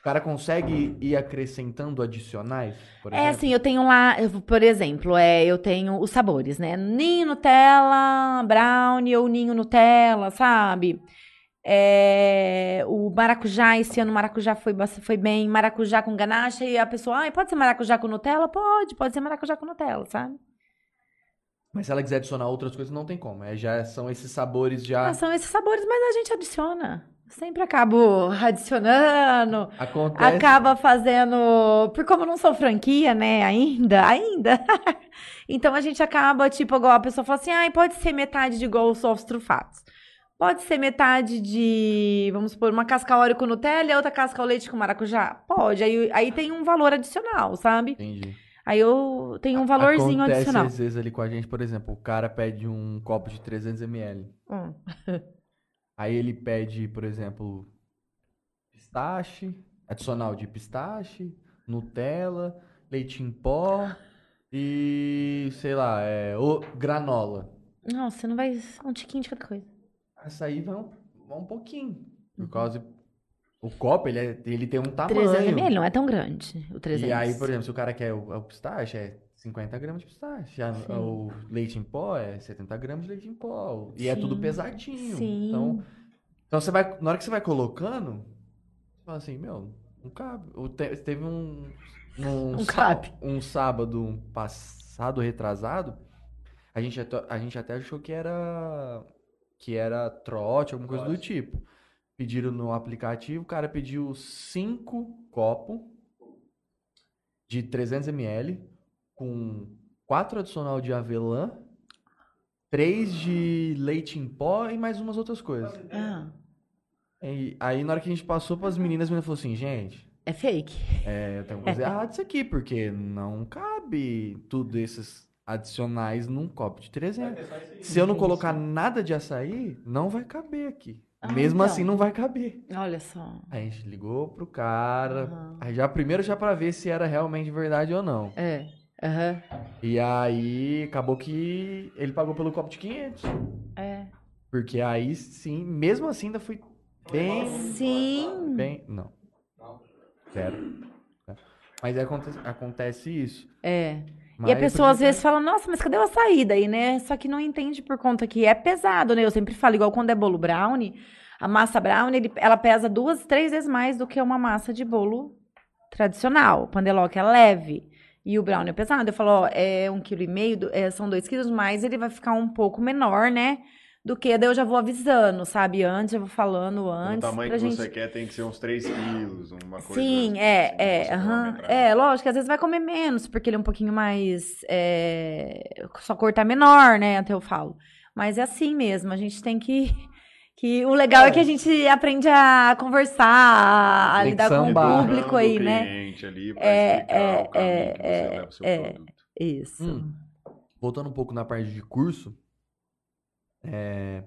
O cara consegue ir acrescentando adicionais, por É exemplo? assim, eu tenho lá, por exemplo, é, eu tenho os sabores, né? Ninho Nutella, brownie ou ninho Nutella, sabe? É, o maracujá, esse ano o maracujá foi, foi bem. Maracujá com ganache. E a pessoa, ah, pode ser maracujá com Nutella? Pode, pode ser maracujá com Nutella, sabe? Mas se ela quiser adicionar outras coisas, não tem como. É, já são esses sabores já. Ah, são esses sabores, mas a gente adiciona. Sempre acabo adicionando. Acontece. Acaba fazendo. Por como não sou franquia, né? Ainda, ainda. então a gente acaba, tipo, igual a pessoa fala assim: ah, pode ser metade de igual os ovos trufados. Pode ser metade de, vamos supor, uma casca óleo com Nutella e outra casca ao leite com maracujá? Pode. Aí, aí tem um valor adicional, sabe? Entendi. Aí eu tenho um valorzinho Acontece adicional. às vezes ali com a gente, por exemplo, o cara pede um copo de 300ml. Hum. Aí ele pede, por exemplo, pistache, adicional de pistache, Nutella, leite em pó e, sei lá, é, o, granola. Não, você não vai. Um tiquinho de cada coisa. Açaí vai um, vai um pouquinho. Uhum. Por causa. O copo, ele, é- ele tem um tamanho. 300 ml não é tão grande, o 300. E aí, por exemplo, se o cara quer o, o pistache, é 50 gramas de pistache. Já Sim. o leite em pó é 70 gramas de leite em pó. E é tudo Sim. pesadinho. Sim. Então, então você vai. Na hora que você vai colocando, você fala assim, meu, não cabe. O te- teve um. Um, Não cabe. um sábado passado, retrasado, a gente, até, a gente até achou que era. Que era trote, alguma coisa do tipo. Pediram no aplicativo, o cara pediu cinco copos de 300ml com quatro adicional de avelã, três de leite em pó e mais umas outras coisas. Ah, E aí, na hora que a gente passou para as meninas, a menina falou assim, gente, é fake. é, tem uma coisa errada isso aqui, porque não cabe tudo esses adicionais num copo de 300. Se eu não colocar nada de açaí, não vai caber aqui. Ah, Mesmo então. assim, não vai caber. Olha só. Aí a gente ligou pro cara, Aham. aí já primeiro já para ver se era realmente verdade ou não. É. Aham. E aí acabou que ele pagou pelo copo de 500. É. Porque aí sim, mesmo assim ainda fui bem, Sim. bem, não. Zero. Mas acontece, acontece isso. É. Mas e a pessoa às vezes fala, nossa, mas cadê a saída aí, né? Só que não entende por conta que é pesado, né? Eu sempre falo, igual quando é bolo brownie, a massa brownie, ele- ela pesa duas, três vezes mais do que uma massa de bolo tradicional. O pandeloque é leve e o brownie é pesado. Eu falo, ó, é um quilo e meio, é, são dois quilos, mas ele vai ficar um pouco menor, né? Do que, daí eu já vou avisando, sabe? Antes, eu vou falando O antes. tamanho pra que gente... você quer tem que ser uns 3 quilos, uma coisa Sim, assim, é, pra é, cronometrar. É, lógico, que às vezes vai comer menos, porque ele é um pouquinho mais. é, só cortar menor, né? Até eu falo. Mas é assim mesmo, a gente tem que. que o legal é, que a gente aprende a conversar, a, a lidar com o público aí, o né? ali pra É, explicar é, o é, que você é, leva o seu é. produto. Isso. Hum. Voltando um pouco na parte de curso, é,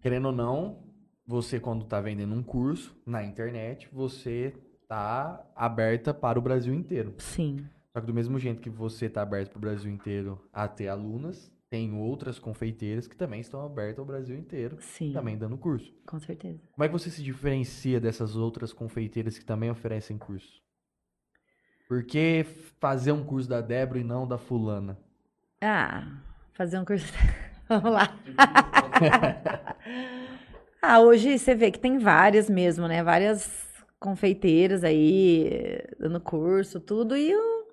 querendo ou não, você quando está vendendo um curso na internet, você tá aberta para o Brasil inteiro. Sim. Só que do mesmo jeito que você está aberto para o Brasil inteiro a ter alunas, tem outras confeiteiras que também estão abertas ao Brasil inteiro, Sim. também dando curso. Com certeza. Como é que você se diferencia dessas outras confeiteiras que também oferecem curso? Por que fazer um curso da Débora e não da fulana? Ah, fazer um curso. Vamos lá. ah, hoje você vê que tem várias mesmo, né? Várias confeiteiras aí dando curso, tudo. E o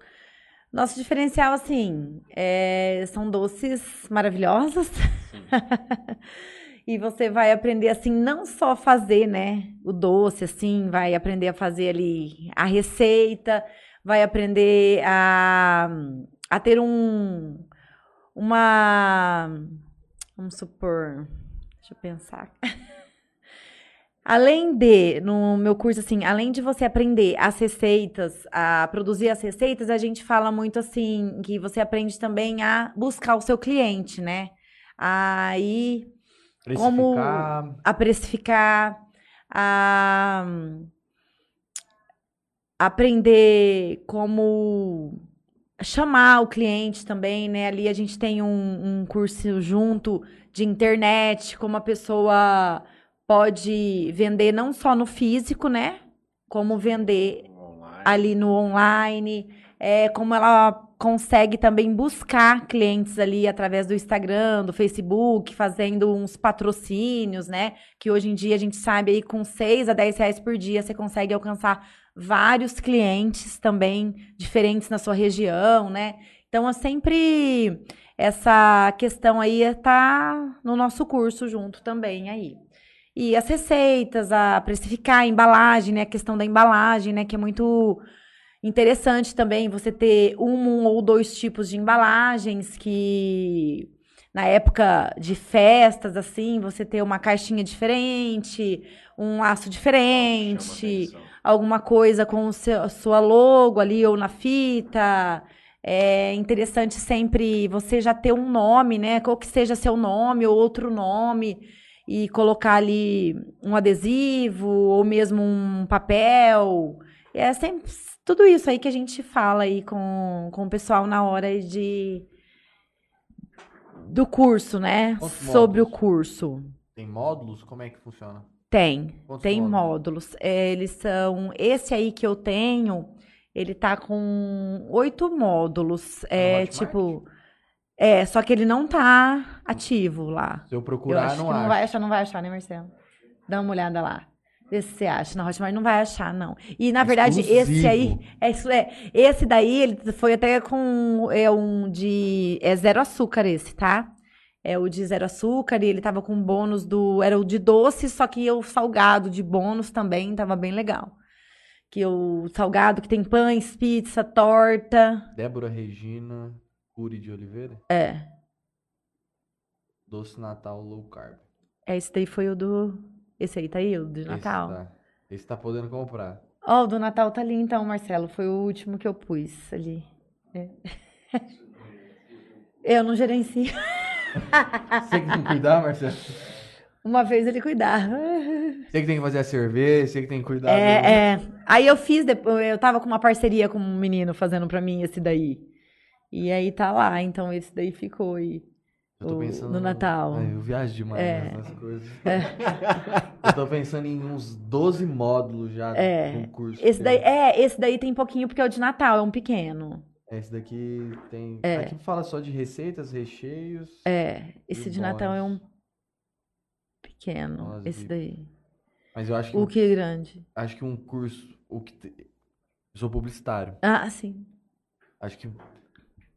nosso diferencial, assim, é, são doces maravilhosos. E você vai aprender, assim, não só fazer, né, o doce, assim, vai aprender a fazer ali a receita, vai aprender a, a ter um, uma, vamos supor, deixa eu pensar. Além de, no meu curso, assim, além de você aprender as receitas, a produzir as receitas, a gente fala muito, assim, que você aprende também a buscar o seu cliente, né? Aí Como- Precificar, a precificar, a aprender como chamar o cliente também, né? Ali a gente tem um, um curso junto de internet, como a pessoa pode vender não só no físico, né? Como vender Online. ali no online, é, como ela consegue também buscar clientes ali através do Instagram, do Facebook, fazendo uns patrocínios, né? Que hoje em dia a gente sabe aí com 6 a 10 reais por dia você consegue alcançar vários clientes também diferentes na sua região, né? Então, é sempre essa questão aí está no nosso curso junto também aí. E as receitas, a precificar, a embalagem, né? A questão da embalagem, né? Que é muito interessante também você ter um ou dois tipos de embalagens que na época de festas assim, você ter uma caixinha diferente, um laço diferente, alguma coisa com o seu, a sua logo ali ou na fita. É interessante sempre você já ter um nome, né? Qual que seja seu nome ou outro nome e colocar ali um adesivo ou mesmo um papel. É sempre tudo isso aí que a gente fala aí com, com o pessoal na hora de do curso, né? Quantos Sobre módulos? o curso. Tem módulos? Como é que funciona? Tem, Quantos tem módulos? módulos. É, eles são. Esse aí que eu tenho, ele tá com oito módulos. É Hotmart? tipo. É, só que ele não tá ativo lá. Se eu Eu procurar, acho não não vai achar, não vai achar, né, Marcelo? Dá uma olhada lá. Vê se você acha. Na Hotmart não vai achar, não. E, na verdade, esse aí. Exclusivo. É, é, esse daí, ele foi até com. É um de. É zero açúcar esse, tá? É o de zero açúcar e ele tava com bônus do. Era o de doce, só que o salgado de bônus também tava bem legal. Que o salgado que tem pães, pizza, torta. Débora Regina Cury de Oliveira. É. Doce Natal Low Carb. Esse daí foi o do. Esse aí tá aí, o de Natal. Esse tá, esse tá podendo comprar. Ó, o do Natal tá ali então, Marcelo. Foi o último que eu pus ali. É. Eu não gerencio. Você que tem que cuidar, Marcelo? Uma vez ele cuidava. Você que tem que fazer a cerveja, você que tem que cuidar. É, é. Aí eu fiz, depois, eu tava com uma parceria com um menino fazendo pra mim esse daí. E aí tá lá, então esse daí ficou aí. Eu tô pensando no Natal. Ai, eu viajo demais É. nessas coisas. eu tô pensando em uns 12 módulos já É. do curso. Esse daí, eu- é, esse daí tem pouquinho porque é o de Natal, é um pequeno. Esse daqui tem. É. Aqui fala só de receitas, recheios. É, esse de Natal é um pequeno, Bônus esse daí. Mas eu acho que, O que é grande. acho que um curso. O que te- Eu sou publicitário. Ah, sim. Acho que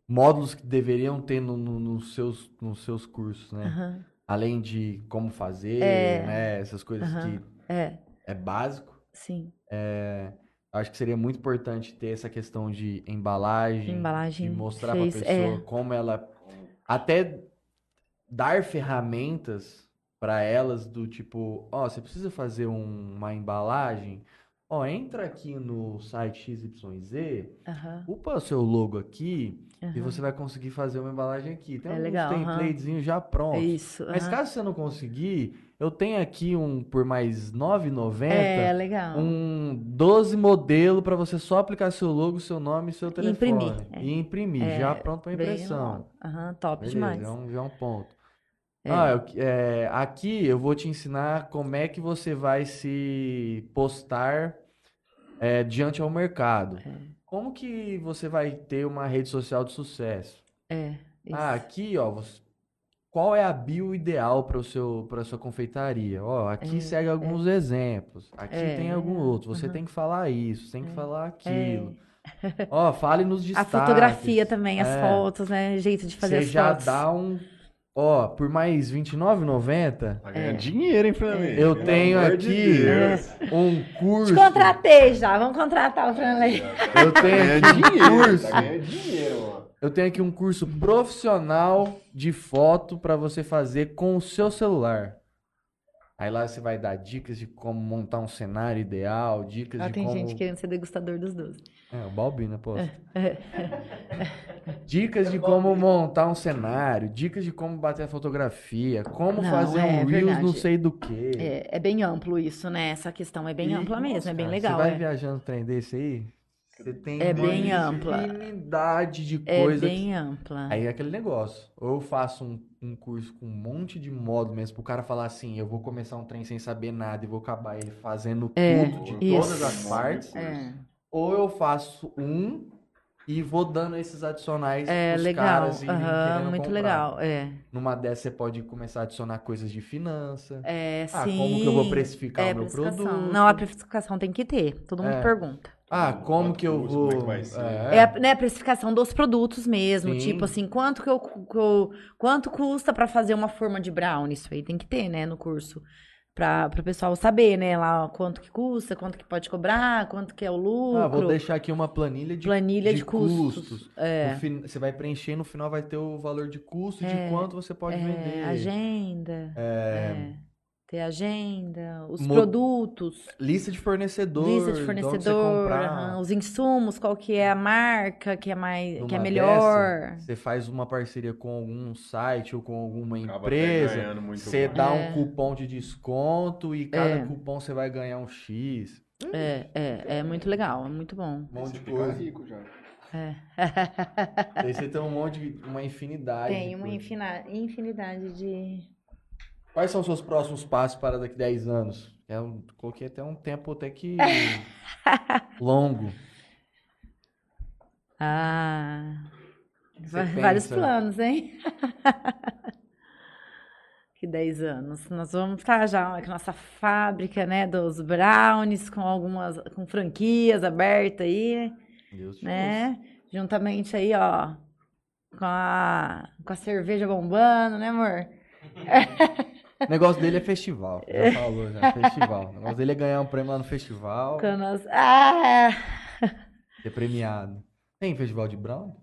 módulos que deveriam ter no, no- nos, seus, nos seus cursos, né? Aham. Além de como fazer, É. né? Essas coisas Aham. que É, é básico. sim. Acho que seria muito importante ter essa questão de embalagem, Embalagem de mostrar para a pessoa é. como ela até dar ferramentas para elas do tipo, ó, você precisa fazer um- uma embalagem, ó, entra aqui no site XYZ, Aham. upa o seu logo aqui e aham. você vai conseguir fazer uma embalagem aqui. Tem É alguns legal, templatezinhos já prontos. Isso. Mas caso você não conseguir, eu tenho aqui um por mais R$ 9,90 É, legal. um 12 modelo para você só aplicar seu logo, seu nome e seu telefone. imprimir, é. E imprimir, É, já pronto para impressão. Aham, top Beleza, demais. é um, já é um ponto. É. Ah, eu- é, aqui eu vou te ensinar como é que você vai se postar é, diante ao mercado. É. Como que você vai ter uma rede social de sucesso? É, Ah, isso. aqui, ó, você- qual é a bio ideal para o seu para sua confeitaria? Ó, aqui É, segue alguns exemplos. Aqui É, tem algum outro. Você Aham. tem que falar isso, tem que É, falar aquilo. É. Ó, fale nos A destaques. fotografia também, as É. fotos, né? Jeito de fazer Você as já fotos. dá um, ó, por mais R$ 29,90, Tá ganhando É. dinheiro, hein, Franley? Eu Pelo tenho de aqui- Deus. um curso. Te contratei já, vamos contratar o Franley. Eu Tá tenho ganhando aqui um dinheiro. curso. Tá ganhando dinheiro, mano. Eu tenho aqui um curso profissional de foto para você fazer com o seu celular. Aí lá você vai dar dicas de como montar um cenário ideal, dicas Ah, de tem como... gente querendo ser degustador dos doces. É, o Balbi, né, pô? É. Dicas de como montar um cenário, dicas de como bater a fotografia, como Não, fazer é um Reels verdade. não sei do que. É, é bem amplo isso, né? Essa questão é bem ampla mesmo, é bem legal. Você vai é. viajando trem desse aí, você tem É uma bem ampla. infinidade de É coisa. bem ampla. Aí é aquele negócio. Ou eu faço um, um curso com um monte de módulo mesmo, pro cara falar assim, eu vou começar um trem sem saber nada e vou acabar ele fazendo É, tudo de isso. todas as partes. É. Ou eu faço um E vou dando esses adicionais É pros legal. caras e Aham, muito legal. É. Numa dessas você pode começar a adicionar coisas de finança. É, Ah, sim. como que eu vou precificar é, o meu produto? Não, a precificação tem que ter. Todo mundo É. pergunta. Ah, como que eu vou. como é que vai ser? É, a, né, a precificação dos produtos mesmo. Sim. Tipo assim, quanto que eu, que eu- quanto custa pra fazer uma forma de brownie? Isso aí tem que ter, né, no curso. Pra, pro pessoal saber, né, lá quanto que custa, quanto que pode cobrar, quanto que é o lucro. Ah, vou deixar aqui uma planilha de, planilha de, de custos. custos. É. Fin- Você vai preencher no final vai ter o valor de custo de quanto você pode É, vender. agenda. É. Ter agenda, os Mo- produtos, Lista de fornecedor. lista de de onde você fornecedor, comprar. aham, os insumos, qual que é a marca que é mais, que é Numa melhor. dessa, você faz uma parceria com algum site ou com alguma Acaba empresa. ganhando muito Você bom. dá É. um cupom de desconto e cada É. cupom você vai ganhar um X. É, é, é muito legal, é muito bom. Um monte de coisa. rico já. É. Aí você tem um monte de. uma infinidade. Tem uma infinidade de. Quais são os seus próximos passos para daqui a 10 anos? É um, coloquei até um tempo até que longo. Ah. Vários pensa? planos, hein? que 10 anos. Nós vamos estar já com a nossa fábrica, né, dos brownies, com algumas, com franquias abertas aí, Deus né? Juntamente aí, ó, com a, com a cerveja bombando, né, amor? O negócio dele é festival. Já falou, já. Festival. O negócio dele é ganhar um prêmio lá no festival, nossa... Ah! ser premiado. Tem festival de Brown?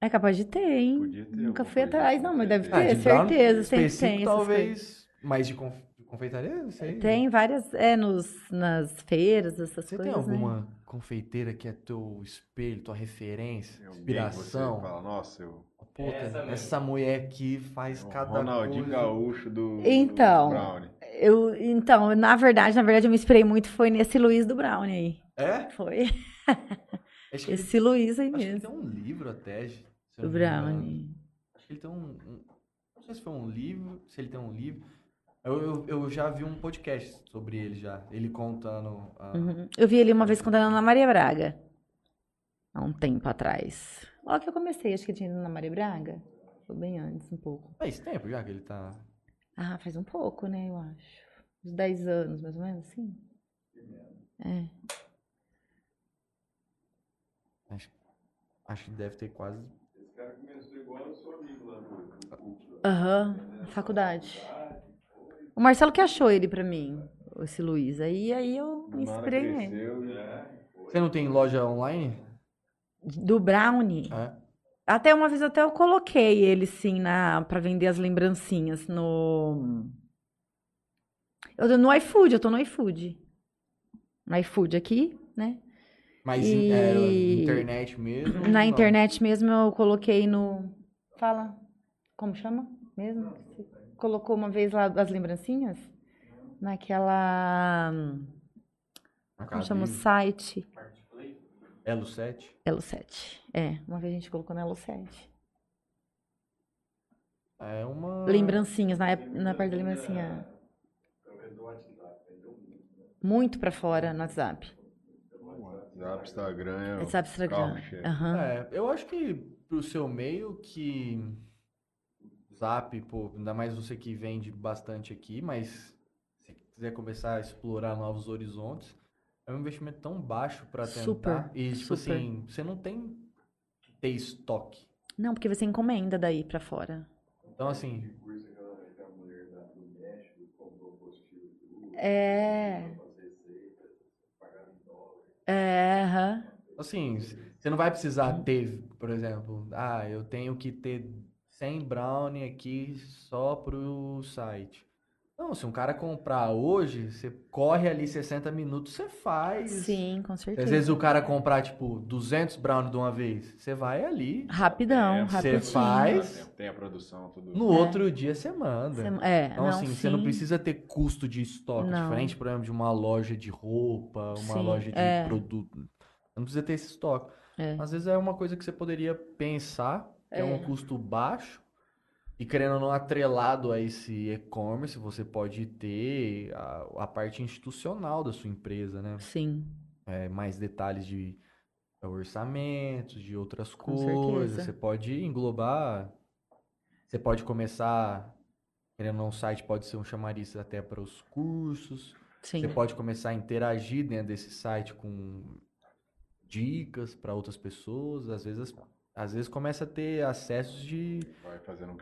É capaz de ter, hein? Podia ter Nunca fui atrás, assim, não, mas deve Ah, ter, de Brown certeza, sempre tem talvez. Mas de, conf... confeitaria, não sei. Tem várias, é, nos, nas feiras, essas Você coisas, tem né? alguma confeiteira que é teu espelho, tua referência, Tem que inspiração? Você fala, nossa, eu... Puta, Essa essa, mesmo. mulher aqui faz o cada Ronaldinho coisa. Gaúcho do, Então. do Brownie. Eu, então, na verdade, na verdade, eu me inspirei muito foi nesse Luiz do Brownie aí. É? Foi Acho que, esse Luiz aí acho que ele mesmo. tem um livro até. eu Do. Brownie. Acho que ele tem um, um- Não sei se foi um livro, se ele tem um livro. Eu, eu, eu já vi um podcast sobre ele já. Ele contando. a- Uhum. Eu vi ele uma vez contando Ana Maria Braga. Há um tempo atrás. Logo que eu comecei, acho que tinha ido na Maria Braga. Foi bem antes, um pouco. Faz tempo já que ele tá. Ah, faz um pouco, né, eu acho. Uns 10 anos, mais ou menos, assim. É. Acho, acho que deve ter quase. Esse cara começou igual o seu amigo lá no... Aham, na faculdade. O Marcelo que achou ele pra mim, esse Luiz. Aí, aí eu me inspirei nele. Você não tem loja online? Do Brownie. É. Até uma vez até eu coloquei ele sim na para vender as lembrancinhas no eu tô no iFood, eu tô no iFood. No iFood aqui, né? Mas em- é, E- internet mesmo? Na não? internet mesmo eu coloquei no fala, como chama? Mesmo? Colocou uma vez lá as lembrancinhas naquela como chama o site? Elo 7. Elo 7. É, uma vez a gente colocou no Elo 7. É uma. Lembrancinhas, na, na parte da lembrancinha. Muito pra fora no WhatsApp. WhatsApp, Instagram, é WhatsApp, Instagram. carro-chefe. Aham. É, eu acho que pro seu meio que Zap, pô, ainda mais você que vende bastante aqui, mas se quiser começar a explorar novos horizontes, é um investimento tão baixo pra tentar. Super, e tipo super. assim, você não tem que ter estoque. Não, porque você encomenda daí pra fora. Então assim, É. É, aham. assim, você não vai precisar ter, por exemplo, ah, eu tenho que ter 100 brownie aqui só pro site. Não, se um cara comprar hoje, você corre ali 60 minutos, você faz. Sim, com Às certeza. vezes o cara comprar, tipo, 200 brownie de uma vez, você vai ali, Rapidão, É, rapidinho. você faz, Tem a produção, tudo. no outro dia você manda. Você- É, Então, não, assim, você não sim. precisa ter custo de estoque, Não. diferente, por exemplo, de uma loja de roupa, uma Sim, loja de é. produto. Você não precisa ter esse estoque. É. Às vezes é uma coisa que você poderia pensar, que é, um É. custo baixo, e querendo ou não atrelado a esse e-commerce, você pode ter a, a parte institucional da sua empresa, né? Sim. É, mais detalhes de orçamentos, de outras Com coisas. certeza. Você pode englobar. Você pode começar. Querendo ou não, um site pode ser um chamariz até para os cursos. Sim. Você pode começar a interagir dentro desse site com dicas para outras pessoas. Às vezes, às vezes começa a ter acessos de,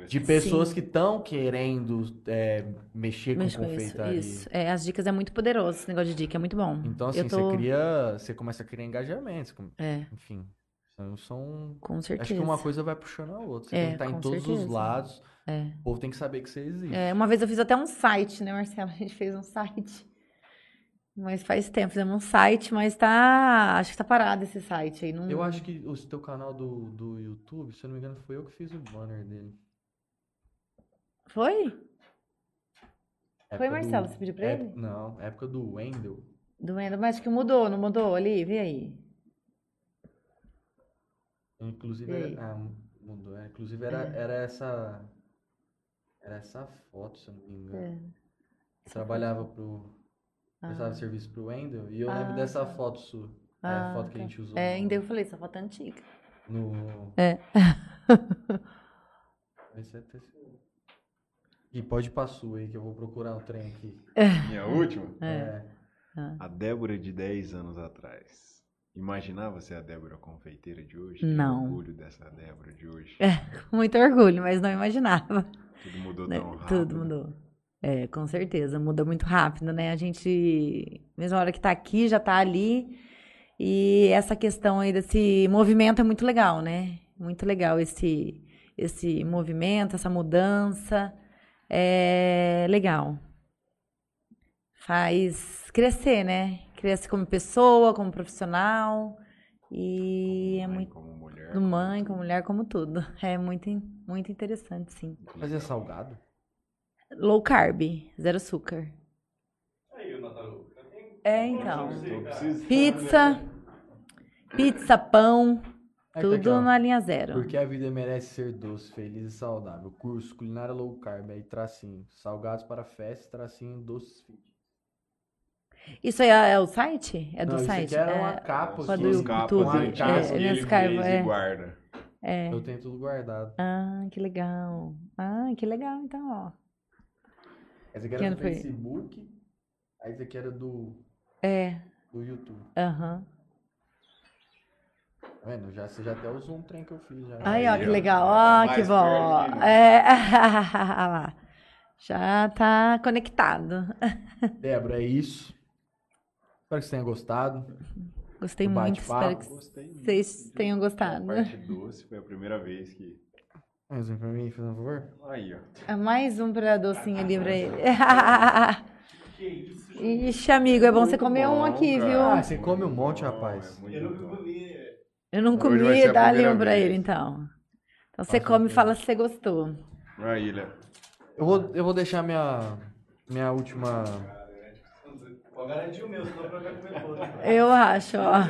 um de pessoas Sim. que estão querendo é, mexer Mexe com com isso, confeitaria. isso. É, as dicas é muito poderoso, esse negócio de dica, é muito bom. Então, assim, tô... você cria. Você começa a criar engajamentos. com- É, Enfim. São. são- com certeza. acho que uma coisa vai puxando a outra. Você É, tem que estar em com todos os certeza. lados. É. O povo tem que saber que você existe. É, uma vez eu fiz até um site, né, Marcelo? A gente fez um site. Mas faz tempo, fizemos um site, mas tá. Acho que tá parado esse site aí. Não... Eu acho que o teu canal do, do YouTube, se eu não me engano, foi eu que fiz o banner dele. Foi? Foi, Época Marcelo? do- Você pediu pra é- ele? Não, época do Wendel. Do Endo, mas acho que mudou, não mudou ali? Vê aí. Inclusive, aí? era, ah, mudou. é, Inclusive, era, É. era essa. Era essa foto, se eu não me engano. É. Trabalhava pro. Prestava Ah. serviço pro Wendel e eu Ah, lembro dessa tá. foto sua. é Ah, a foto que a tá. gente usou. É, no- ainda eu falei, essa foto é antiga. No. É. Esse é terceiro. E pode ir pra sua aí, que eu vou procurar um trem aqui. Minha última? É. A Débora de 10 anos atrás. Imaginava ser a Débora confeiteira de hoje? Não. Orgulho dessa Débora de hoje. Muito orgulho, mas não imaginava. Tudo mudou né? tão rápido. Tudo mudou. É, com certeza, muda muito rápido, né? A gente, mesma hora que tá aqui, já tá ali. E essa questão aí desse movimento é muito legal, né? Muito legal esse, esse movimento, essa mudança. É legal. Faz crescer, né? Cresce como pessoa, como profissional. E é Mãe, muito. Como mulher. Do mãe, como mulher, como tudo. É muito, muito interessante, sim. Fazer salgado? Low carb, zero açúcar. É, então. Tô precisando. Pizza, pizza, pão, Aí tá tudo na linha zero. Porque a vida merece ser doce, feliz e saudável. Curso Culinária Low Carb, aí tracinho. Salgados para festa, tracinho doces fit. Isso aí é, é o site? É do Não, isso site? aqui era É, uma capa aqui. do YouTube. antigas É, ele fez é. e guarda. é. Eu tenho tudo guardado. Ah, que legal. Ah, que legal, então, ó. Esse aqui Que era do foi? Facebook. Aí esse aqui era do, É, do YouTube. aham. Tá vendo? Já, você já até usou um trem que eu fiz. Já. Aí, ó, que legal. Tá Ó, que bom. É, olha lá. Já tá conectado. Débora, é isso. Espero que você tenha gostado. Gostei muito, espero que Gostei muito. vocês tenham gostado. A parte doce foi a primeira vez que. Mais um pra mim, fazendo um favor. Aí, ó. Ah, Mais um pra docinho ali pra ele. Ixi, amigo, é bom você Muito comer um bom, aqui, cara. viu? Ah, você come um monte, rapaz. é. Eu não comi, ser a dá ali um pra vez. ele, então. Então você Passa come e um fala se você gostou. Aí, Léo. Eu vou, eu vou deixar minha, minha última. Pode garantir o meu, senão vai comer todo. Eu acho, ó.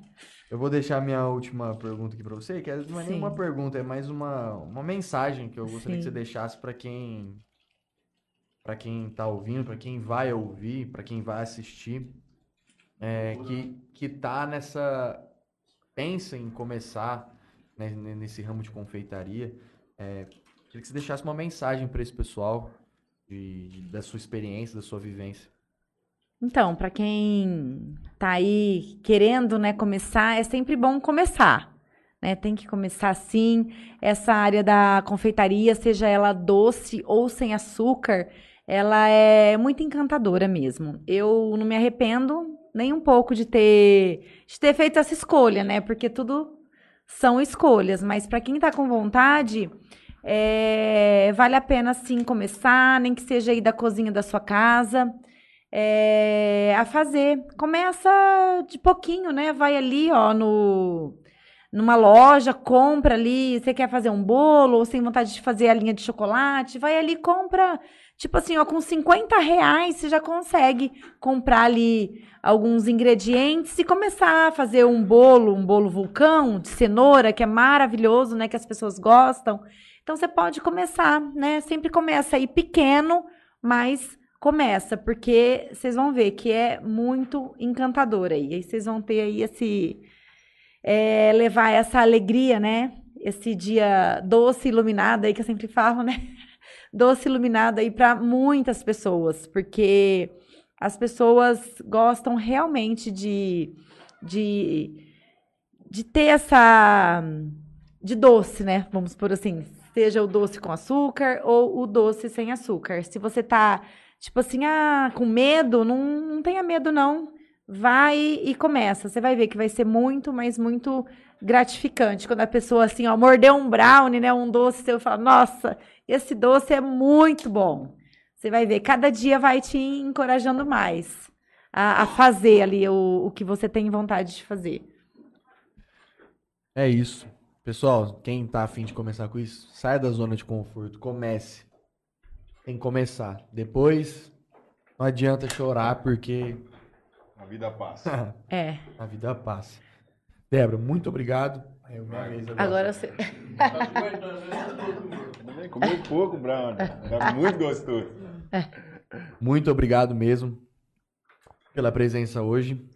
Eu vou deixar minha última pergunta aqui pra você, que não é Sim. nenhuma pergunta, é mais uma, uma mensagem que eu gostaria que Sim. você deixasse pra quem para quem tá ouvindo, pra quem vai ouvir, pra quem vai assistir, é, que que tá nessa pensa em começar né, nesse ramo de confeitaria, é, queria que você deixasse uma mensagem pra esse pessoal de, de- da sua experiência, da sua vivência. Então, pra quem tá aí querendo, né, começar, é sempre bom começar, né? Tem que começar sim. Essa área da confeitaria, seja ela doce ou sem açúcar, ela é muito encantadora mesmo. Eu não me arrependo nem um pouco de ter de ter feito essa escolha, né? Porque tudo são escolhas, mas para quem tá com vontade, é, vale a pena sim começar, nem que seja aí da cozinha da sua casa é, a fazer. Começa de pouquinho, né? Vai ali, ó, no numa loja, compra ali, você quer fazer um bolo, ou sem vontade de fazer a linha de chocolate, vai ali, compra, tipo assim, ó, com 50 reais você já consegue comprar ali alguns ingredientes e começar a fazer um bolo, um bolo vulcão de cenoura, que é maravilhoso, né, que as pessoas gostam. Então você pode começar, né? Sempre começa aí pequeno, mas começa, porque vocês vão ver que é muito encantador aí. Aí vocês vão ter aí esse é, levar essa alegria, né? Esse dia doce, iluminado aí que eu sempre falo, né? Doce, iluminado aí para muitas pessoas, porque as pessoas gostam realmente de, de, de ter essa. de doce, né? Vamos por assim. Seja o doce com açúcar ou o doce sem açúcar. Se você tá, tipo assim, ah, com medo, não, não tenha medo, não. Vai e começa. Você vai ver que vai ser muito, mas muito gratificante. Quando a pessoa, assim, ó, mordeu um brownie, né? Um doce, você fala, nossa, esse doce é muito bom. Você vai ver, cada dia vai te encorajando mais a, a fazer ali o, o que você tem vontade de fazer. É isso. Pessoal, quem tá afim de começar com isso, saia da zona de conforto, comece. Tem que começar. Depois, não adianta chorar, porque A vida passa. É. a vida passa. Débora, muito obrigado. É agora. Agora você. Comeu pouco, Brown. Tá muito gostoso. Muito obrigado mesmo pela presença hoje.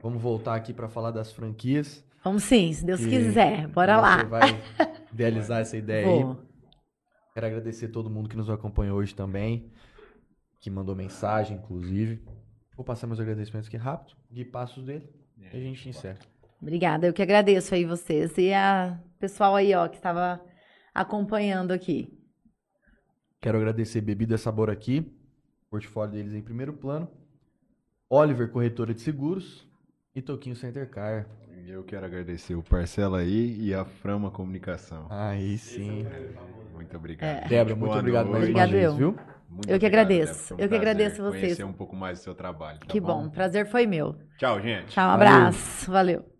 Vamos voltar aqui para falar das franquias. Vamos sim, se Deus quiser. Bora você lá. vai idealizar essa ideia aí. Quero agradecer todo mundo que nos acompanhou hoje também, que mandou mensagem, inclusive. Vou passar meus agradecimentos aqui rápido, de passos dele, e a gente encerra. Obrigada, eu que agradeço aí vocês e a pessoal aí, ó, que estava acompanhando aqui. Quero agradecer Bebida Sabor aqui, portfólio deles em primeiro plano. Oliver, corretora de seguros. E Toquinho Center Car. E Eu quero agradecer o Parcela aí e a Frama Comunicação. Aí sim. Muito obrigado. Débora, muito Boa obrigado mais noite. uma Obrigado vez, eu. viu? Muito Eu que obrigado, agradeço. Um Eu que agradeço vocês. Conhecer um pouco mais do seu trabalho. tá que bom, prazer foi meu. Tchau, gente. Tchau, um Valeu. abraço. Valeu.